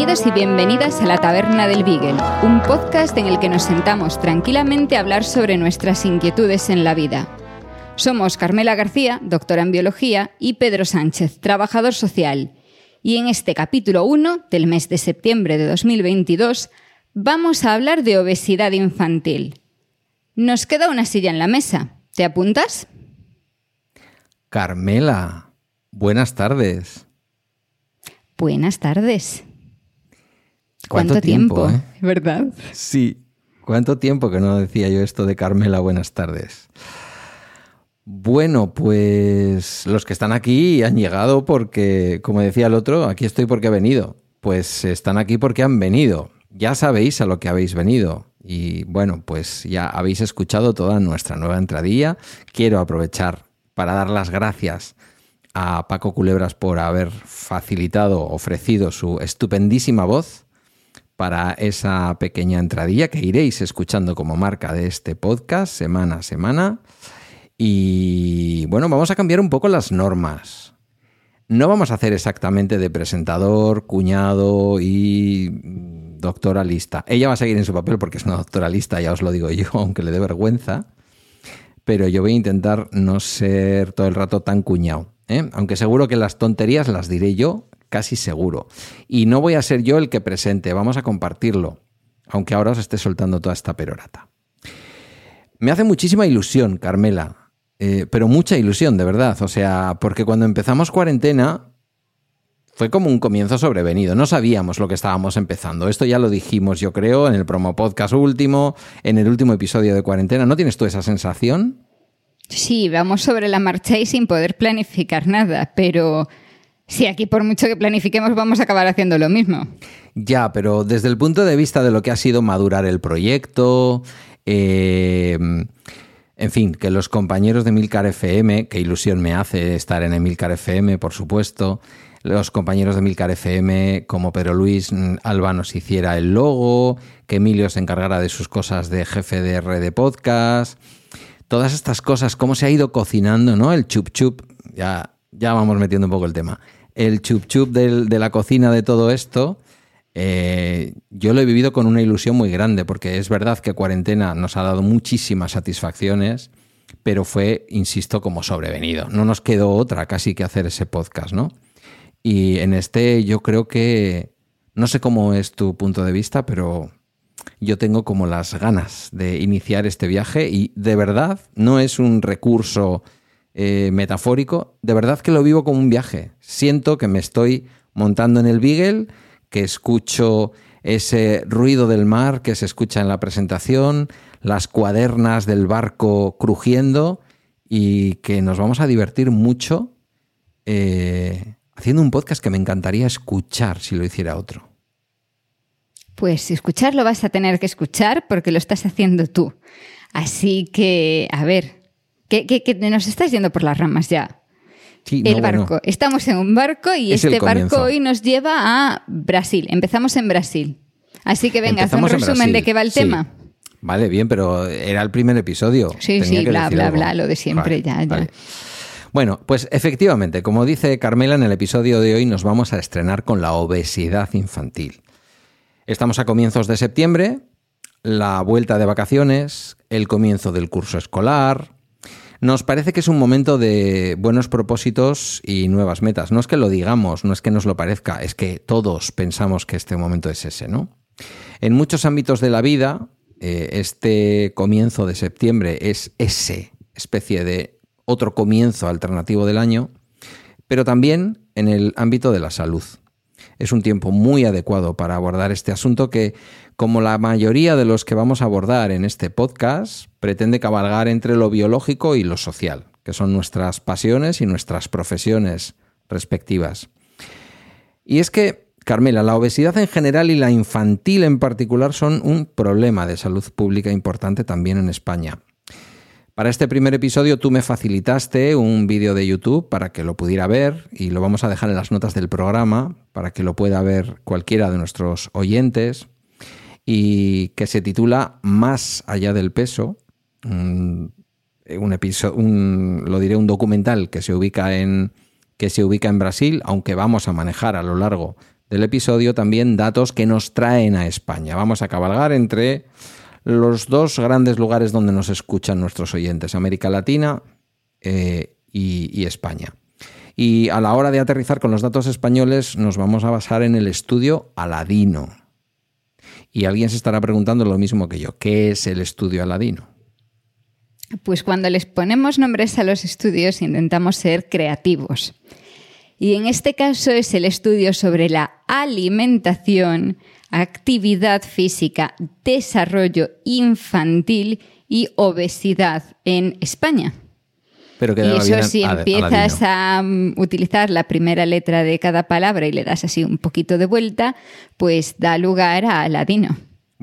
Bienvenidos y bienvenidas a la Taberna del Beagle, un podcast en el que nos sentamos tranquilamente a hablar sobre nuestras inquietudes en la vida. Somos Carmela García, doctora en biología, y Pedro Sánchez, trabajador social. Y en este capítulo 1 del mes de septiembre de 2022 vamos a hablar de obesidad infantil. Nos queda una silla en la mesa. ¿Te apuntas? Carmela, buenas tardes. Buenas tardes. ¿Cuánto, tiempo, eh? ¿Verdad? Sí, ¿cuánto tiempo que no decía yo esto de Carmela, buenas tardes? Bueno, pues los que están aquí han llegado porque, como decía el otro, aquí estoy porque he venido. Pues están aquí porque han venido. Ya sabéis a lo que habéis venido. Y bueno, pues ya habéis escuchado toda nuestra nueva entradilla. Quiero aprovechar para dar las gracias a Paco Culebras por haber facilitado, ofrecido su estupendísima voz para esa pequeña entradilla que iréis escuchando como marca de este podcast semana a semana. Y bueno, vamos a cambiar un poco las normas. No vamos a hacer exactamente de presentador, cuñado y doctoralista. Ella va a seguir en su papel porque es una doctoralista, ya os lo digo yo, aunque le dé vergüenza. Pero yo voy a intentar no ser todo el rato tan cuñado. ¿eh? aunque seguro que las tonterías las diré yo, casi seguro. Y no voy a ser yo el que presente, vamos a compartirlo, aunque ahora os esté soltando toda esta perorata. Me hace muchísima ilusión, Carmela, eh, pero mucha ilusión, de verdad. O sea, porque cuando empezamos cuarentena fue como un comienzo sobrevenido. No sabíamos lo que estábamos empezando. Esto ya lo dijimos, yo creo, en el promo podcast último, en el último episodio de cuarentena. ¿No tienes tú esa sensación? Sí, vamos sobre la marcha y sin poder planificar nada, pero si aquí por mucho que planifiquemos vamos a acabar haciendo lo mismo. Ya, pero desde el punto de vista de lo que ha sido madurar el proyecto, eh, en fin, que los compañeros de Milcar FM, que ilusión me hace estar en Milcar FM, por supuesto, los compañeros de Milcar FM, como Pedro Luis Alba nos hiciera el logo, que Emilio se encargara de sus cosas de jefe de red de podcast, todas estas cosas, cómo se ha ido cocinando, ¿no? El chup chup, ya, ya vamos metiendo un poco el tema. El chup chup de la cocina de todo esto, eh, yo lo he vivido con una ilusión muy grande, porque es verdad que cuarentena nos ha dado muchísimas satisfacciones, pero fue, insisto, como sobrevenido. No nos quedó otra casi que hacer ese podcast, ¿no? Y en este yo creo que, no sé cómo es tu punto de vista, pero yo tengo como las ganas de iniciar este viaje y de verdad no es un recurso eh, metafórico, de verdad que lo vivo como un viaje. Siento que me estoy montando en el Beagle, que escucho ese ruido del mar que se escucha en la presentación, las cuadernas del barco crujiendo y que nos vamos a divertir mucho eh, haciendo un podcast que me encantaría escuchar si lo hiciera otro. Pues escucharlo vas a tener que escuchar porque lo estás haciendo tú. Así que, a ver, que, nos estás yendo por las ramas ya. el barco. Estamos en un barco y este barco hoy nos lleva a Brasil. Empezamos en Brasil. Así que venga, haz un resumen de qué va el tema. Vale, bien, pero era el primer episodio. Sí, sí, bla, bla, bla, lo de siempre, ya, ya. Bueno, pues efectivamente, como dice Carmela, en el episodio de hoy nos vamos a estrenar con la obesidad infantil. Estamos a comienzos de septiembre, la vuelta de vacaciones, el comienzo del curso escolar. Nos parece que es un momento de buenos propósitos y nuevas metas. No es que lo digamos, no es que nos lo parezca, es que todos pensamos que este momento es ese, ¿no? En muchos ámbitos de la vida, eh, este comienzo de septiembre es ese especie de otro comienzo alternativo del año, pero también en el ámbito de la salud es un tiempo muy adecuado para abordar este asunto que, como la mayoría de los que vamos a abordar en este podcast, pretende cabalgar entre lo biológico y lo social, que son nuestras pasiones y nuestras profesiones respectivas. Y es que, Carmela, la obesidad en general y la infantil en particular son un problema de salud pública importante también en España. Para este primer episodio tú me facilitaste un vídeo de YouTube para que lo pudiera ver y lo vamos a dejar en las notas del programa para que lo pueda ver cualquiera de nuestros oyentes y que se titula Más allá del peso, un, episodio, lo diré, un documental que se ubica en que se ubica en Brasil, aunque vamos a manejar a lo largo del episodio también datos que nos traen a España. Vamos a cabalgar entre los dos grandes lugares donde nos escuchan nuestros oyentes, América Latina eh, y, España. Y a la hora de aterrizar con los datos españoles nos vamos a basar en el estudio Aladino. Y alguien se estará preguntando lo mismo que yo, ¿qué es el estudio Aladino? Pues cuando les ponemos nombres a los estudios intentamos ser creativos. Y en este caso es el estudio sobre la alimentación actividad física, desarrollo infantil y obesidad en España. Pero y eso si empiezas a, mm, utilizar la primera letra de cada palabra y le das así un poquito de vuelta, pues da lugar a ladino.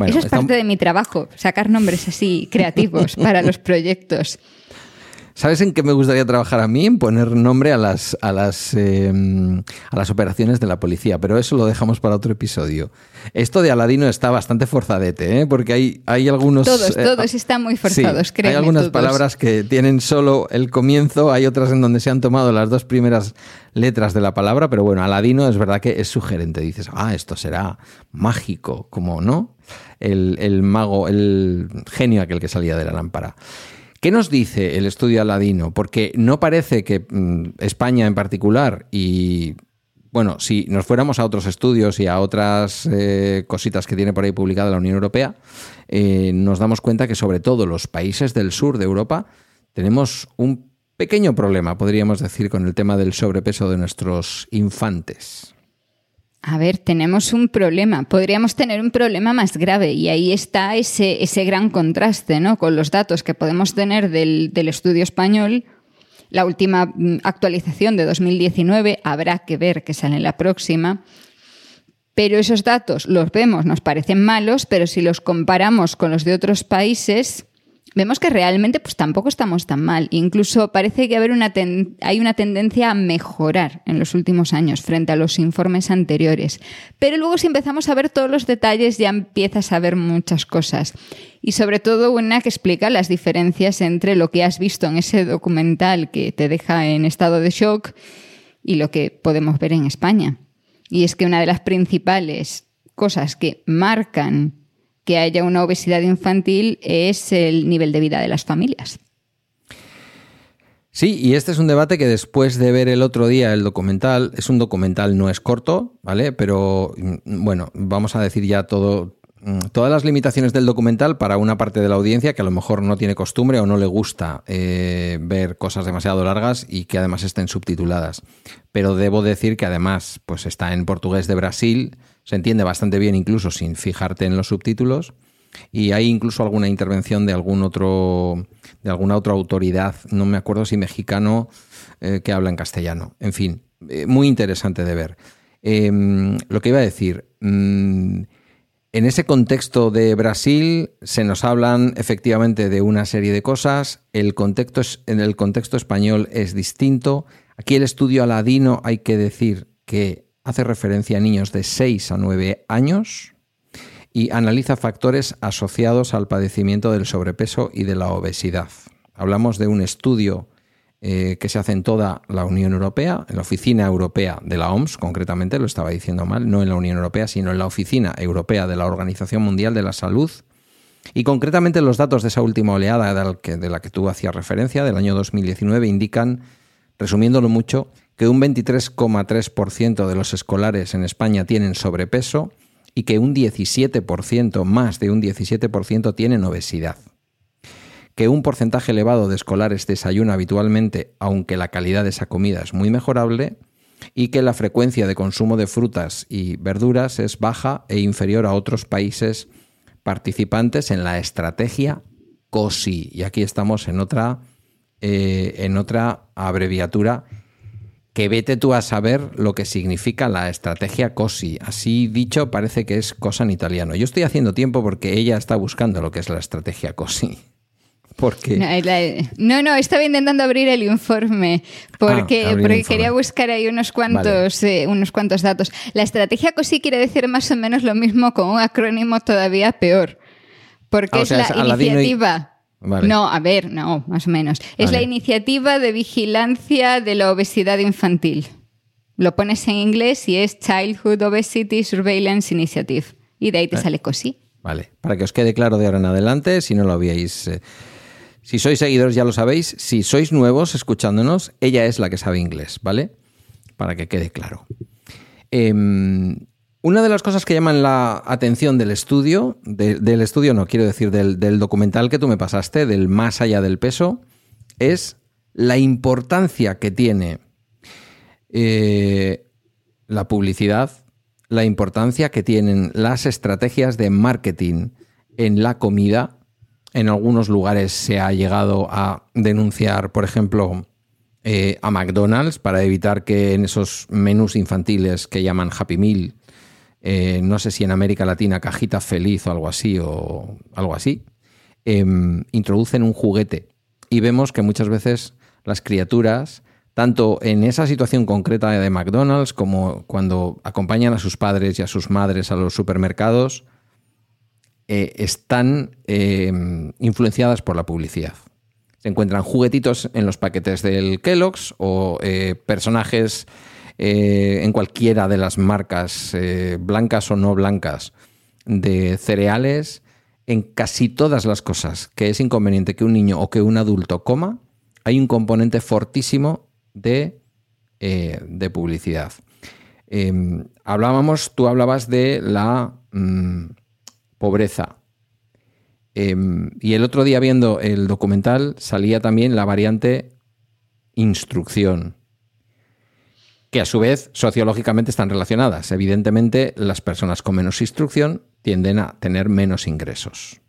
eso es parte de mi trabajo, sacar nombres así creativos para los proyectos. ¿Sabes en qué me gustaría trabajar a mí? En poner nombre a las, a las, em, a las operaciones de la policía, pero eso lo dejamos para otro episodio. Esto de Aladino está bastante forzadete, ¿eh? porque hay, hay algunos... Todos, eh, todos están muy forzados, Hay algunas palabras que tienen solo el comienzo, hay otras en donde se han tomado las dos primeras letras de la palabra, pero bueno, Aladino es verdad que es sugerente. Dices, ah, esto será mágico, como, ¿no? El, el mago, el genio aquel que salía de la lámpara. ¿Qué nos dice el estudio Aladino? Porque no parece que mm, España en particular y bueno, si nos fuéramos a otros estudios y a otras eh, cositas que tiene por ahí publicada la Unión Europea, eh, nos damos cuenta que sobre todo los países del sur de Europa tenemos un pequeño problema, podríamos decir, con el tema del sobrepeso de nuestros infantes. A ver, tenemos un problema. Podríamos tener un problema más grave y ahí está ese, ese gran contraste ¿no? con los datos que podemos tener del, del estudio español. La última mm, actualización de 2019 habrá que ver que sale la próxima. Pero esos datos los vemos, nos parecen malos, pero si los comparamos con los de otros países, vemos que realmente pues tampoco estamos tan mal. Incluso parece que haber una hay una tendencia a mejorar en los últimos años frente a los informes anteriores. Pero luego si empezamos a ver todos los detalles ya empiezas a ver muchas cosas. Y sobre todo una que explica las diferencias entre lo que has visto en ese documental que te deja en estado de shock y lo que podemos ver en España. Y es que una de las principales cosas que marcan que haya una obesidad infantil es el nivel de vida de las familias. Sí, y este es un debate que después de ver el otro día el documental, es un documental, no es corto, ¿vale? Pero mm, bueno, vamos a decir ya todo, mm, todas las limitaciones del documental para una parte de la audiencia que a lo mejor no tiene costumbre o no le gusta eh, ver cosas demasiado largas y que además estén subtituladas. Pero debo decir que además pues está en portugués de Brasil, se entiende bastante bien incluso sin fijarte en los subtítulos. Y hay incluso alguna intervención de algún otro, de alguna otra autoridad, no me acuerdo si mexicano, eh, que habla en castellano. En fin, eh, muy interesante de ver. Em, lo que iba a decir, mm, en ese contexto de Brasil se nos hablan efectivamente de una serie de cosas. El contexto en el contexto español es distinto. Aquí el estudio aladino hay que decir que hace referencia a niños de 6 a 9 años y analiza factores asociados al padecimiento del sobrepeso y de la obesidad. Hablamos de un estudio eh, que se hace en toda la Unión Europea, en la Oficina Europea de la OMS, concretamente, lo estaba diciendo mal, no en la Unión Europea, sino en la Oficina Europea de la Organización Mundial de la Salud. Y concretamente los datos de esa última oleada de la que, de la que tú hacías referencia, del año 2019, indican, resumiéndolo mucho, que un 23,3% de los escolares en España tienen sobrepeso y que un 17%, más de un 17%, tienen obesidad. Que un porcentaje elevado de escolares desayuna habitualmente, aunque la calidad de esa comida es muy mejorable, y que la frecuencia de consumo de frutas y verduras es baja e inferior a otros países participantes en la estrategia COSI. Y aquí estamos en otra eh, en otra abreviatura que vete tú a saber lo que significa la estrategia COSI. Así dicho, parece que es cosa en italiano. Yo estoy haciendo tiempo porque ella está buscando lo que es la estrategia COSI. Porque... No, no, estaba intentando abrir el informe porque, ah, porque quería buscar ahí unos cuantos, eh, unos cuantos datos. La estrategia COSI quiere decir más o menos lo mismo con un acrónimo todavía peor. Porque ah, es la iniciativa. No, a ver, no, más o menos. Es la iniciativa de vigilancia de la obesidad infantil. Lo pones en inglés y es Childhood Obesity Surveillance Initiative. Y de ahí te sale COSI. Vale, para que os quede claro de ahora en adelante, si no lo habíais... Eh, si sois seguidores ya lo sabéis, si sois nuevos escuchándonos, ella es la que sabe inglés, ¿vale? Para que quede claro. Em, una de las cosas que llaman la atención del estudio, del estudio no, quiero decir, del, documental que tú me pasaste, del más allá del peso, es la importancia que tiene eh, la publicidad, la importancia que tienen las estrategias de marketing en la comida. En algunos lugares se ha llegado a denunciar, por ejemplo, eh, a McDonald's para evitar que en esos menús infantiles que llaman Happy Meal eh, no sé si en América Latina cajita feliz o algo así, o algo así, em, introducen un juguete y vemos que muchas veces las criaturas, tanto en esa situación concreta de McDonald's como cuando acompañan a sus padres y a sus madres a los supermercados, eh, están em, influenciadas por la publicidad. Se encuentran juguetitos en los paquetes del Kellogg's o eh, personajes eh, en cualquiera de las marcas, eh, blancas o no blancas, de cereales, en casi todas las cosas que es inconveniente que un niño o que un adulto coma, hay un componente fortísimo de, eh, de publicidad. Em, hablábamos, tú hablabas de la mm, pobreza. Em, y el otro día viendo el documental salía también la variante instrucción que a su vez sociológicamente están relacionadas. Evidentemente, las personas con menos instrucción tienden a tener menos ingresos.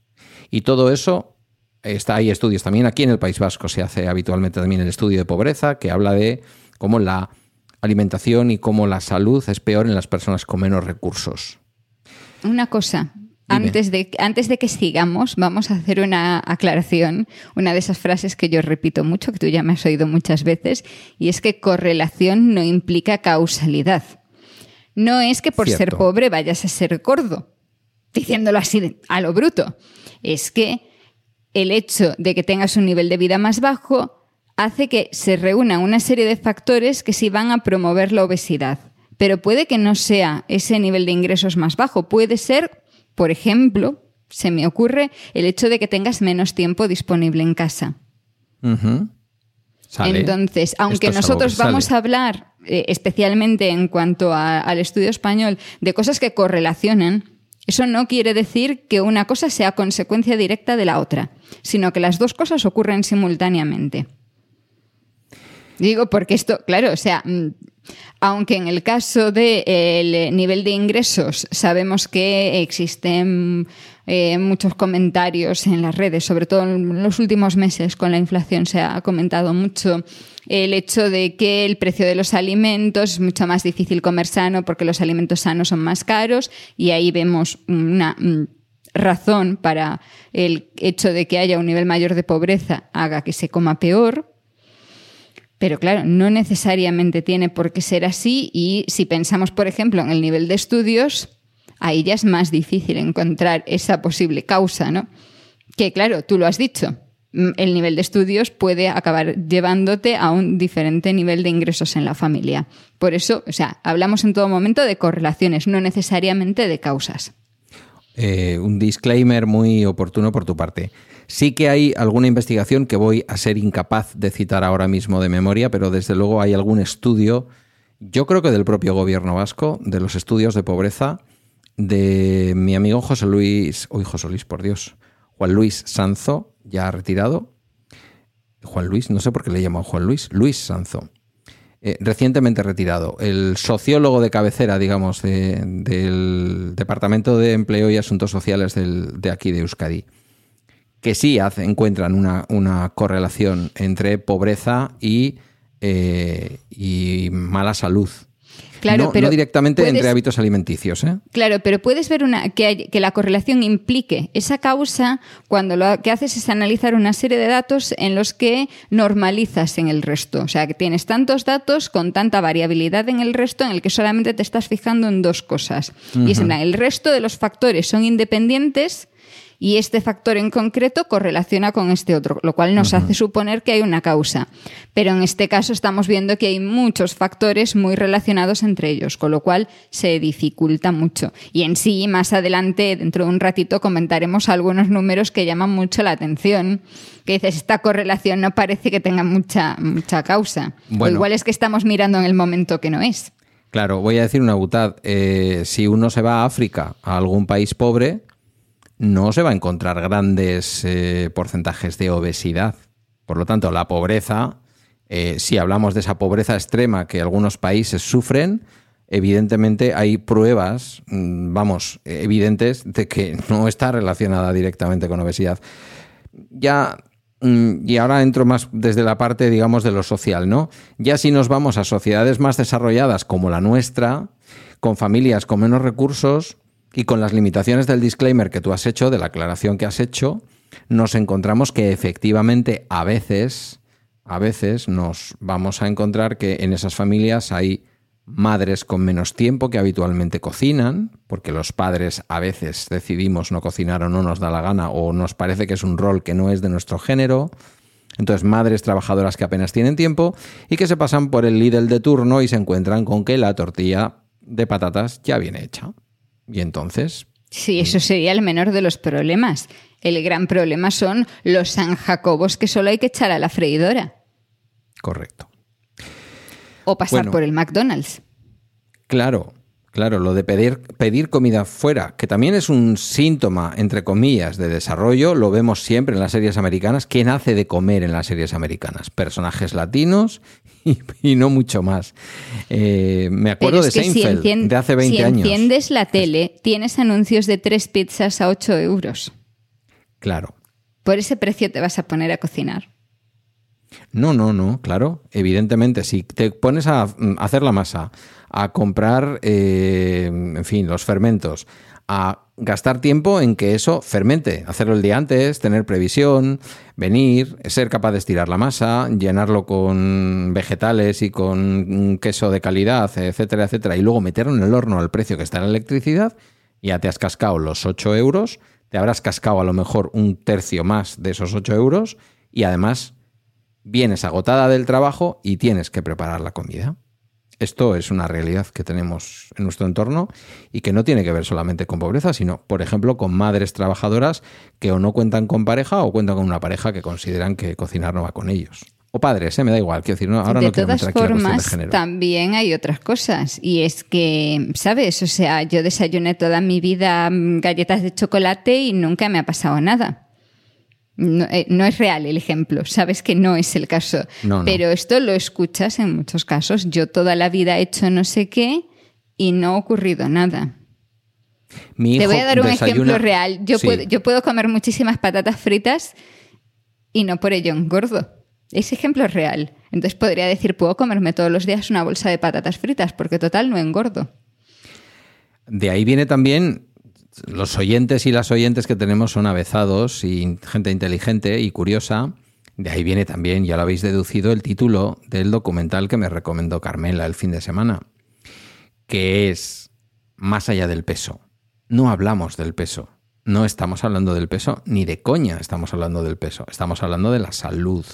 Y todo eso, está, hay estudios también, aquí en el País Vasco se hace habitualmente también el estudio de pobreza, que habla de cómo la alimentación y cómo la salud es peor en las personas con menos recursos. Una cosa, antes de, antes de que sigamos, vamos a hacer una aclaración, una de esas frases que yo repito mucho, que tú ya me has oído muchas veces, y es que correlación no implica causalidad. No es que por ser pobre vayas a ser gordo, diciéndolo así a lo bruto. Es que el hecho de que tengas un nivel de vida más bajo hace que se reúnan una serie de factores que sí van a promover la obesidad. Pero puede que no sea ese nivel de ingresos más bajo, puede ser por ejemplo, se me ocurre el hecho de que tengas menos tiempo disponible en casa. Entonces, aunque nosotros vamos a hablar eh, especialmente en cuanto al estudio español de cosas que correlacionan, eso no quiere decir que una cosa sea consecuencia directa de la otra, sino que las dos cosas ocurren simultáneamente. Digo, porque esto, claro, o sea, mm, aunque en el caso del nivel de ingresos sabemos que existen eh, muchos comentarios en las redes, sobre todo en los últimos meses con la inflación se ha comentado mucho el hecho de que el precio de los alimentos es mucho más difícil comer sano porque los alimentos sanos son más caros y ahí vemos una mm, razón para el hecho de que haya un nivel mayor de pobreza haga que se coma peor pero claro, no necesariamente tiene por qué ser así y si pensamos, por ejemplo, en el nivel de estudios, ahí ya es más difícil encontrar esa posible causa, ¿no? Que claro, tú lo has dicho, mm, el nivel de estudios puede acabar llevándote a un diferente nivel de ingresos en la familia. Por eso, o sea, hablamos en todo momento de correlaciones, no necesariamente de causas. Eh, un disclaimer muy oportuno por tu parte. Sí que hay alguna investigación que voy a ser incapaz de citar ahora mismo de memoria, pero desde luego hay algún estudio, yo creo que del propio gobierno vasco, de los estudios de pobreza, de mi amigo José Luis, uy, José Luis, por Dios, Juan Luis Sanzo, ya retirado. Juan Luis, no sé por qué le llamo Juan Luis, Luis Sanzo. Eh, recientemente retirado, el sociólogo de cabecera, digamos, del Departamento de Empleo y Asuntos Sociales de aquí de Euskadi que sí hace, encuentran una, una correlación entre pobreza y, eh, y mala salud. Claro, no, pero no directamente puedes- entre hábitos alimenticios. ¿eh? Claro, pero puedes ver una, que, hay- que la correlación implique esa causa cuando lo que haces es analizar una serie de datos en los que normalizas en el resto. O sea, que tienes tantos datos con tanta variabilidad en el resto en el que solamente te estás fijando en dos cosas. Y es en plan, el resto de los factores son independientes y este factor en concreto correlaciona con este otro, lo cual nos hace suponer que hay una causa. Pero en este caso estamos viendo que hay muchos factores muy relacionados entre ellos, con lo cual se dificulta mucho. Y en sí, más adelante, dentro de un ratito, comentaremos algunos números que llaman mucho la atención, que dices, esta correlación no parece que tenga mucha, mucha causa. O igual es que estamos mirando en el momento que no es. Claro, voy a decir una butad. Eh, si uno se va a África, a algún país pobre, no se va a encontrar grandes eh, porcentajes de obesidad. Por lo tanto, la pobreza, eh, si hablamos de esa pobreza extrema que algunos países sufren, evidentemente hay pruebas, mm, vamos, evidentes de que no está relacionada directamente con obesidad. Ya mm, y ahora entro más desde la parte, digamos, de lo social, ¿no? Ya si nos vamos a sociedades más desarrolladas como la nuestra, con familias con menos recursos y con las limitaciones del disclaimer que tú has hecho, de la aclaración que has hecho, nos encontramos que efectivamente a veces, a veces nos vamos a encontrar que en esas familias hay madres con menos tiempo que habitualmente cocinan, porque los padres a veces decidimos no cocinar o no nos da la gana o nos parece que es un rol que no es de nuestro género. Entonces, madres trabajadoras que apenas tienen tiempo y que se pasan por el Lidl de turno y se encuentran con que la tortilla de patatas ya viene hecha. Y entonces, Sí, eso sería el menor de los problemas. El gran problema son los San Jacobos que solo hay que echar a la freidora correcto. o pasar Bueno. por el McDonald's. Claro, claro, lo de pedir, pedir comida fuera, que también es un síntoma, entre comillas, de desarrollo, lo vemos siempre en las series americanas. ¿Quién hace de comer en las series americanas? Personajes latinos y, y no mucho más. Eh, me acuerdo de si, Seinfeld, de hace 20 si años. enciendes la tele, tienes anuncios de tres pizzas a 8 euros. Claro. Por ese precio te vas a poner a cocinar. No, no, no, claro. Evidentemente, si te pones a mm, hacer la masa, a comprar, eh, en fin, los fermentos, a gastar tiempo en que eso fermente, hacerlo el día antes, tener previsión, venir, ser capaz de estirar la masa, llenarlo con vegetales y con queso de calidad, etcétera, etcétera, y luego meterlo en el horno al precio que está en la electricidad, ya te has cascado los 8 euros, te habrás cascado a lo mejor un tercio más de esos 8 euros y además vienes agotada del trabajo y tienes que preparar la comida. Esto es una realidad que tenemos en nuestro entorno y que no tiene que ver solamente con pobreza, sino, por ejemplo, con madres trabajadoras que o no cuentan con pareja o cuentan con una pareja que consideran que cocinar no va con ellos. O padres, ¿eh? me da igual. Quiero decir, no, ahora de no quiero todas de formas, género. también hay otras cosas. Y es que, ¿sabes? O sea, yo desayuné toda mi vida mm, galletas de chocolate y nunca me ha pasado nada. No, eh, no es real el ejemplo, sabes que no es el caso. No, no. Pero esto lo escuchas en muchos casos. Yo toda la vida he hecho no sé qué y no ha ocurrido nada. Mi Te voy a dar un desayuna- ejemplo real. Yo, Sí. puedo, yo puedo comer muchísimas patatas fritas y no por ello engordo. Ese ejemplo es real. Entonces podría decir, puedo comerme todos los días una bolsa de patatas fritas porque total no engordo. De ahí viene también los oyentes y las oyentes que tenemos son avezados y gente inteligente y curiosa. De ahí viene también, ya lo habéis deducido, el título del documental que me recomendó Carmela el fin de semana, que es Más allá del peso. No hablamos del peso. No estamos hablando del peso, ni de coña estamos hablando del peso. Estamos hablando de la salud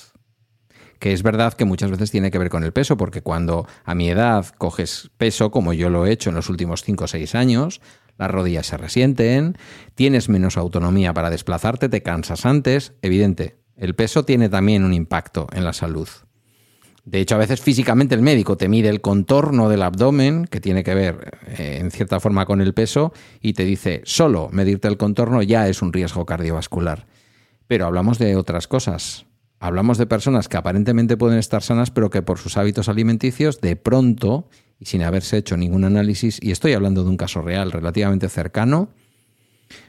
que es verdad que muchas veces tiene que ver con el peso, porque cuando a mi edad coges peso, como yo lo he hecho en los últimos 5 o 6 años, las rodillas se resienten, tienes menos autonomía para desplazarte, te cansas antes, evidente, el peso tiene también un impacto en la salud. De hecho, a veces físicamente el médico te mide el contorno del abdomen, que tiene que ver eh, en cierta forma con el peso, y te dice, solo medirte el contorno ya es un riesgo cardiovascular. Pero hablamos de otras cosas. Hablamos de personas que aparentemente pueden estar sanas, pero que por sus hábitos alimenticios, de pronto, y sin haberse hecho ningún análisis, y estoy hablando de un caso real relativamente cercano,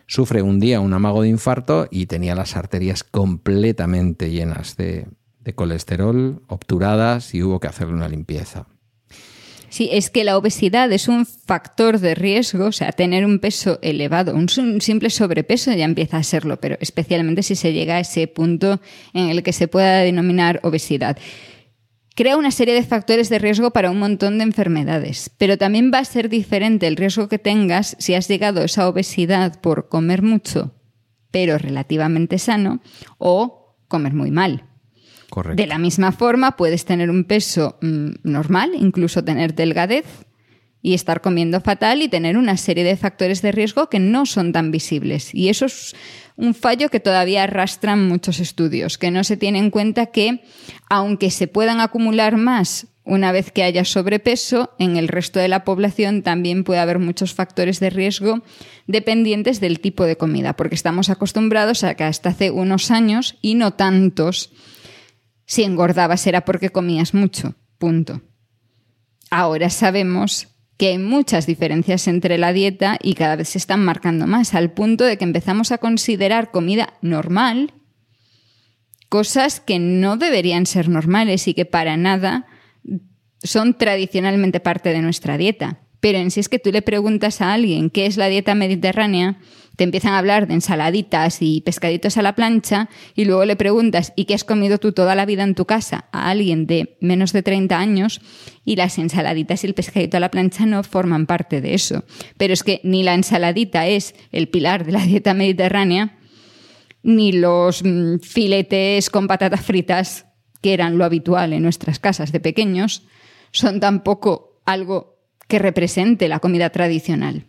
sufre un día un amago de infarto y tenía las arterias completamente llenas de, de colesterol, obturadas y hubo que hacerle una limpieza. Sí, es que la obesidad es un factor de riesgo, o sea, tener un peso elevado, un simple sobrepeso ya empieza a serlo, pero especialmente si se llega a ese punto en el que se pueda denominar obesidad. Crea una serie de factores de riesgo para un montón de enfermedades, pero también va a ser diferente el riesgo que tengas si has llegado a esa obesidad por comer mucho, pero relativamente sano, o comer muy mal. De la misma forma, puedes tener un peso mm, normal, incluso tener delgadez y estar comiendo fatal y tener una serie de factores de riesgo que no son tan visibles. Y eso es un fallo que todavía arrastran muchos estudios, que no se tiene en cuenta que, aunque se puedan acumular más una vez que haya sobrepeso, en el resto de la población también puede haber muchos factores de riesgo dependientes del tipo de comida, porque estamos acostumbrados a que hasta hace unos años, y no tantos, si engordabas era porque comías mucho, punto. Ahora sabemos que hay muchas diferencias entre la dieta y cada vez se están marcando más, al punto de que empezamos a considerar comida normal cosas que no deberían ser normales y que para nada son tradicionalmente parte de nuestra dieta. Pero en sí es que tú le preguntas a alguien qué es la dieta mediterránea, te empiezan a hablar de ensaladitas y pescaditos a la plancha y luego le preguntas ¿y qué has comido tú toda la vida en tu casa? a alguien de menos de 30 años y las ensaladitas y el pescadito a la plancha no forman parte de eso. Pero es que ni la ensaladita es el pilar de la dieta mediterránea, ni los mm, filetes con patatas fritas, que eran lo habitual en nuestras casas de pequeños, son tampoco algo que represente la comida tradicional.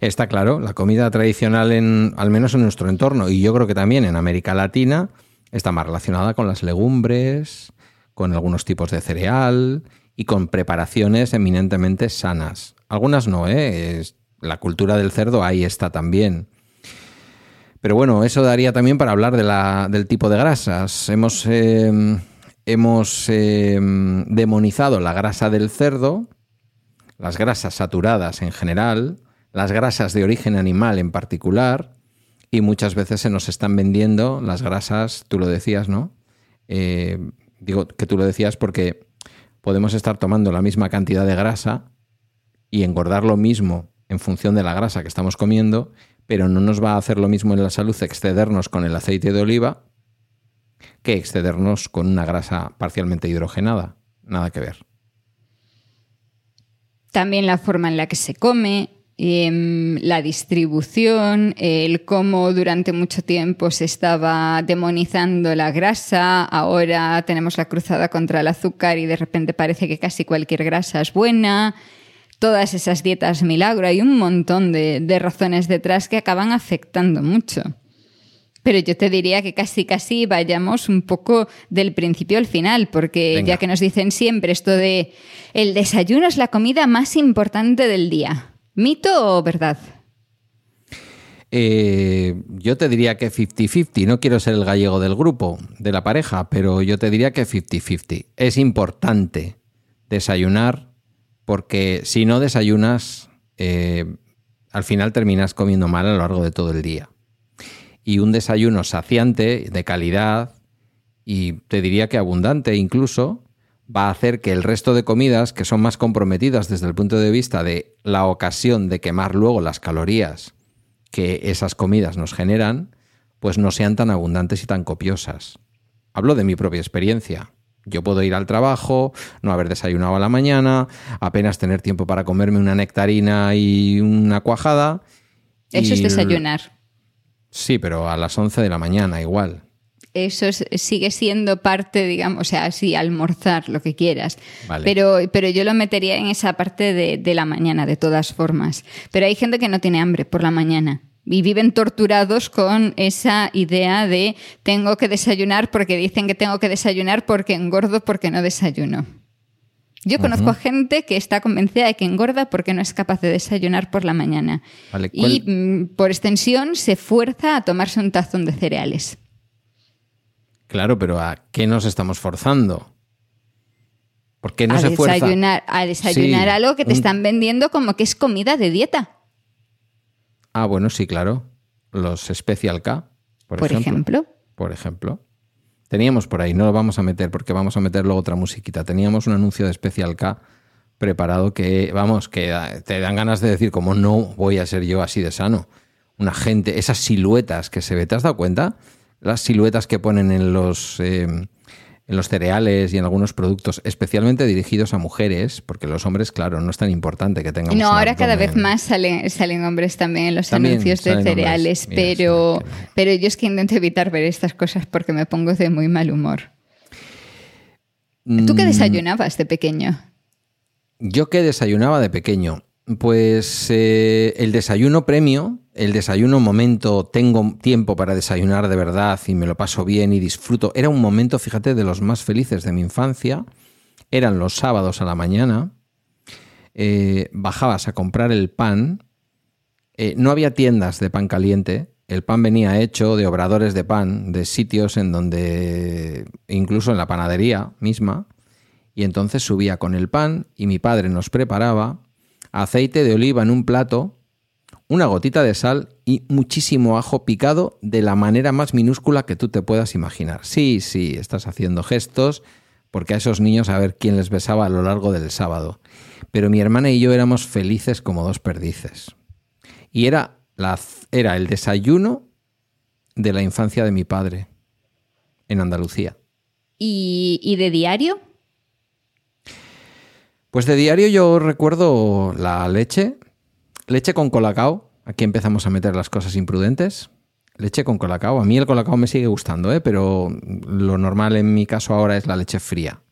Está claro, la comida tradicional, en, al menos en nuestro entorno, y yo creo que también en América Latina, está más relacionada con las legumbres, con algunos tipos de cereal y con preparaciones eminentemente sanas. Algunas no, ¿eh? la cultura del cerdo ahí está también. Pero bueno, eso daría también para hablar de la, del tipo de grasas. Hemos eh, hemos em, demonizado la grasa del cerdo, las grasas saturadas en general, las grasas de origen animal en particular, y muchas veces se nos están vendiendo las grasas, tú lo decías, ¿no? Eh, digo que tú lo decías porque podemos estar tomando la misma cantidad de grasa y engordar lo mismo en función de la grasa que estamos comiendo, pero no nos va a hacer lo mismo en la salud excedernos con el aceite de oliva que excedernos con una grasa parcialmente hidrogenada. Nada que ver. También la forma en la que se come, em, la distribución, el cómo durante mucho tiempo se estaba demonizando la grasa, ahora tenemos la cruzada contra el azúcar y de repente parece que casi cualquier grasa es buena, todas esas dietas milagro, hay un montón de razones detrás que acaban afectando mucho. Pero yo te diría que casi casi vayamos un poco del principio al final, porque ya que nos dicen siempre esto de el desayuno es la comida más importante del día. ¿Mito o verdad? Eh, yo te diría que 50-50. No quiero ser el gallego del grupo, de la pareja, pero yo te diría que 50-50. Es importante desayunar porque si no desayunas, eh, al final terminas comiendo mal a lo largo de todo el día y un desayuno saciante, de calidad y te diría que abundante incluso, va a hacer que el resto de comidas que son más comprometidas desde el punto de vista de la ocasión de quemar luego las calorías que esas comidas nos generan, pues no sean tan abundantes y tan copiosas. Hablo de mi propia experiencia. Yo puedo ir al trabajo, no haber desayunado a la mañana, apenas tener tiempo para comerme una nectarina y una cuajada. Eso es desayunar. Sí, pero a las 11 de la mañana igual. Eso sigue siendo parte, digamos, o sea, sí, almorzar, lo que quieras. Pero, pero yo lo metería en esa parte de, de la mañana, de todas formas. Pero hay gente que no tiene hambre por la mañana y viven torturados con esa idea de tengo que desayunar porque dicen que tengo que desayunar porque engordo porque no desayuno. Yo conozco a gente que está convencida de que engorda porque no es capaz de desayunar por la mañana. y mm, por extensión se fuerza a tomarse un tazón de cereales. Claro, pero ¿a qué nos estamos forzando? ¿Por qué no a se desayunar, A desayunar algo que te están vendiendo como que es comida de dieta. Ah, bueno, sí, claro. Los Special K, por, Por ejemplo. Por ejemplo. Teníamos por ahí, no lo vamos a meter porque vamos a meter luego otra musiquita. Teníamos un anuncio de Special K preparado que, vamos, que te dan ganas de decir, como no voy a ser yo así de sano. Una gente, esas siluetas que se ve, ¿te has dado cuenta? Las siluetas que ponen en los, eh, en los cereales y en algunos productos, especialmente dirigidos a mujeres, porque los hombres, claro, no es tan importante que tengan. No, ahora cada vez más salen, salen hombres también en los También anuncios de cereales. Mira, pero, sí, pero yo es que intento evitar ver estas cosas porque me pongo de muy mal humor. ¿Tú qué Mm, desayunabas de pequeño? Yo que desayunaba de pequeño. Pues eh, el desayuno premio, el desayuno momento, tengo tiempo para desayunar de verdad y me lo paso bien y disfruto. Era un momento, fíjate, de los más felices de mi infancia. Eran los sábados a la mañana. Eh, bajabas a comprar el pan. Eh, no había tiendas de pan caliente. El pan venía hecho de obradores de pan, de sitios en donde, incluso en la panadería misma, y entonces subía con el pan y mi padre nos preparaba aceite de oliva en un plato, una gotita de sal y muchísimo ajo picado de la manera más minúscula que tú te puedas imaginar. Sí, sí, estás haciendo gestos porque a esos niños a ver quién les besaba a lo largo del sábado. Pero mi hermana y yo éramos felices como dos perdices. Y era, la, era el desayuno de la infancia de mi padre en Andalucía. ¿Y, y de diario? Pues de diario yo recuerdo la leche, leche con colacao. Aquí empezamos a meter las cosas imprudentes. Leche con colacao. A mí el colacao me sigue gustando, ¿eh? pero lo normal en mi caso ahora es la leche fría.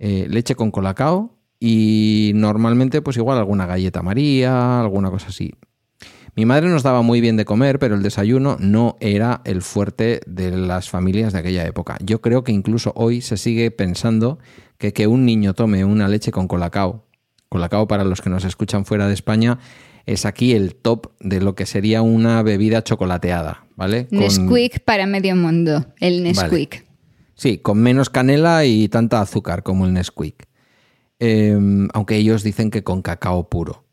Eh, leche con colacao y normalmente pues igual alguna galleta María, alguna cosa así. Mi madre nos daba muy bien de comer, pero el desayuno no era el fuerte de las familias de aquella época. Yo creo que incluso hoy se sigue pensando que que un niño tome una leche con colacao, colacao para los que nos escuchan fuera de España, es aquí el top de lo que sería una bebida chocolateada, ¿vale? Con- Nesquik para medio mundo, el Nesquik. Sí, con menos canela y tanta azúcar como el Nesquik. Eh, aunque ellos dicen que con cacao puro.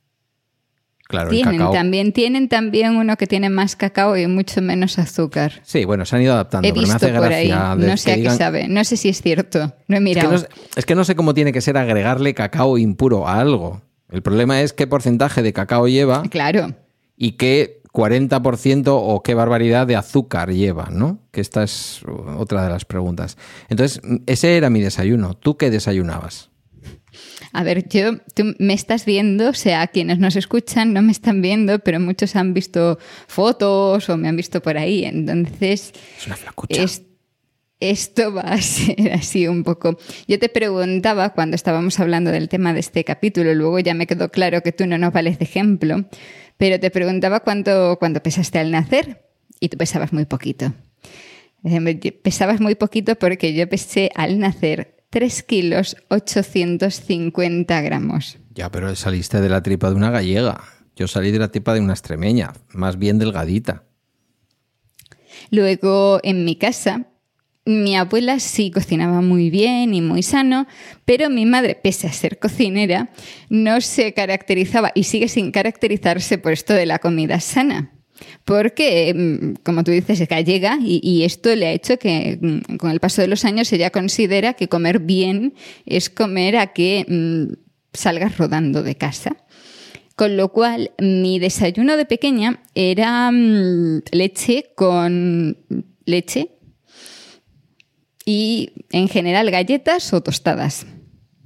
Claro, el Tienen cacao. también, tienen también uno que tiene más cacao y mucho menos azúcar. Sí, bueno, se han ido adaptando. He pero me visto hace por ahí, no sé a qué sabe, no sé si es cierto, no he Es que, mirado. no, es- es que no sé cómo tiene que ser agregarle cacao impuro a algo. El problema es qué porcentaje de cacao lleva Claro, y qué 40% o qué barbaridad de azúcar lleva, ¿no? Que esta es otra de las preguntas. Entonces, ese era mi desayuno. ¿Tú qué desayunabas? A ver, yo, tú me estás viendo, o sea, quienes nos escuchan no me están viendo, pero muchos han visto fotos o me han visto por ahí. Entonces, Es una flacucha. es- esto va a ser así un poco. Yo te preguntaba cuando estábamos hablando del tema de este capítulo, luego ya me quedó claro que tú no nos vales de ejemplo, pero te preguntaba cuánto, cuánto pesaste al nacer y tú pesabas muy poquito. Eh, Pesabas muy poquito porque yo pesé al nacer 3 kilos 850 gramos. Ya, pero saliste de la tripa de una gallega. Yo salí de la tripa de una extremeña, más bien delgadita. Luego, en mi casa, mi abuela sí cocinaba muy bien y muy sano, pero mi madre, pese a ser cocinera, no se caracterizaba y sigue sin caracterizarse por esto de la comida sana. Porque, mm, como tú dices, es gallega y, y esto le ha hecho que mm, con el paso de los años ella considera que comer bien es comer a que mm, salgas rodando de casa. Con lo cual, mi desayuno de pequeña era mm, leche con leche y en general galletas o tostadas.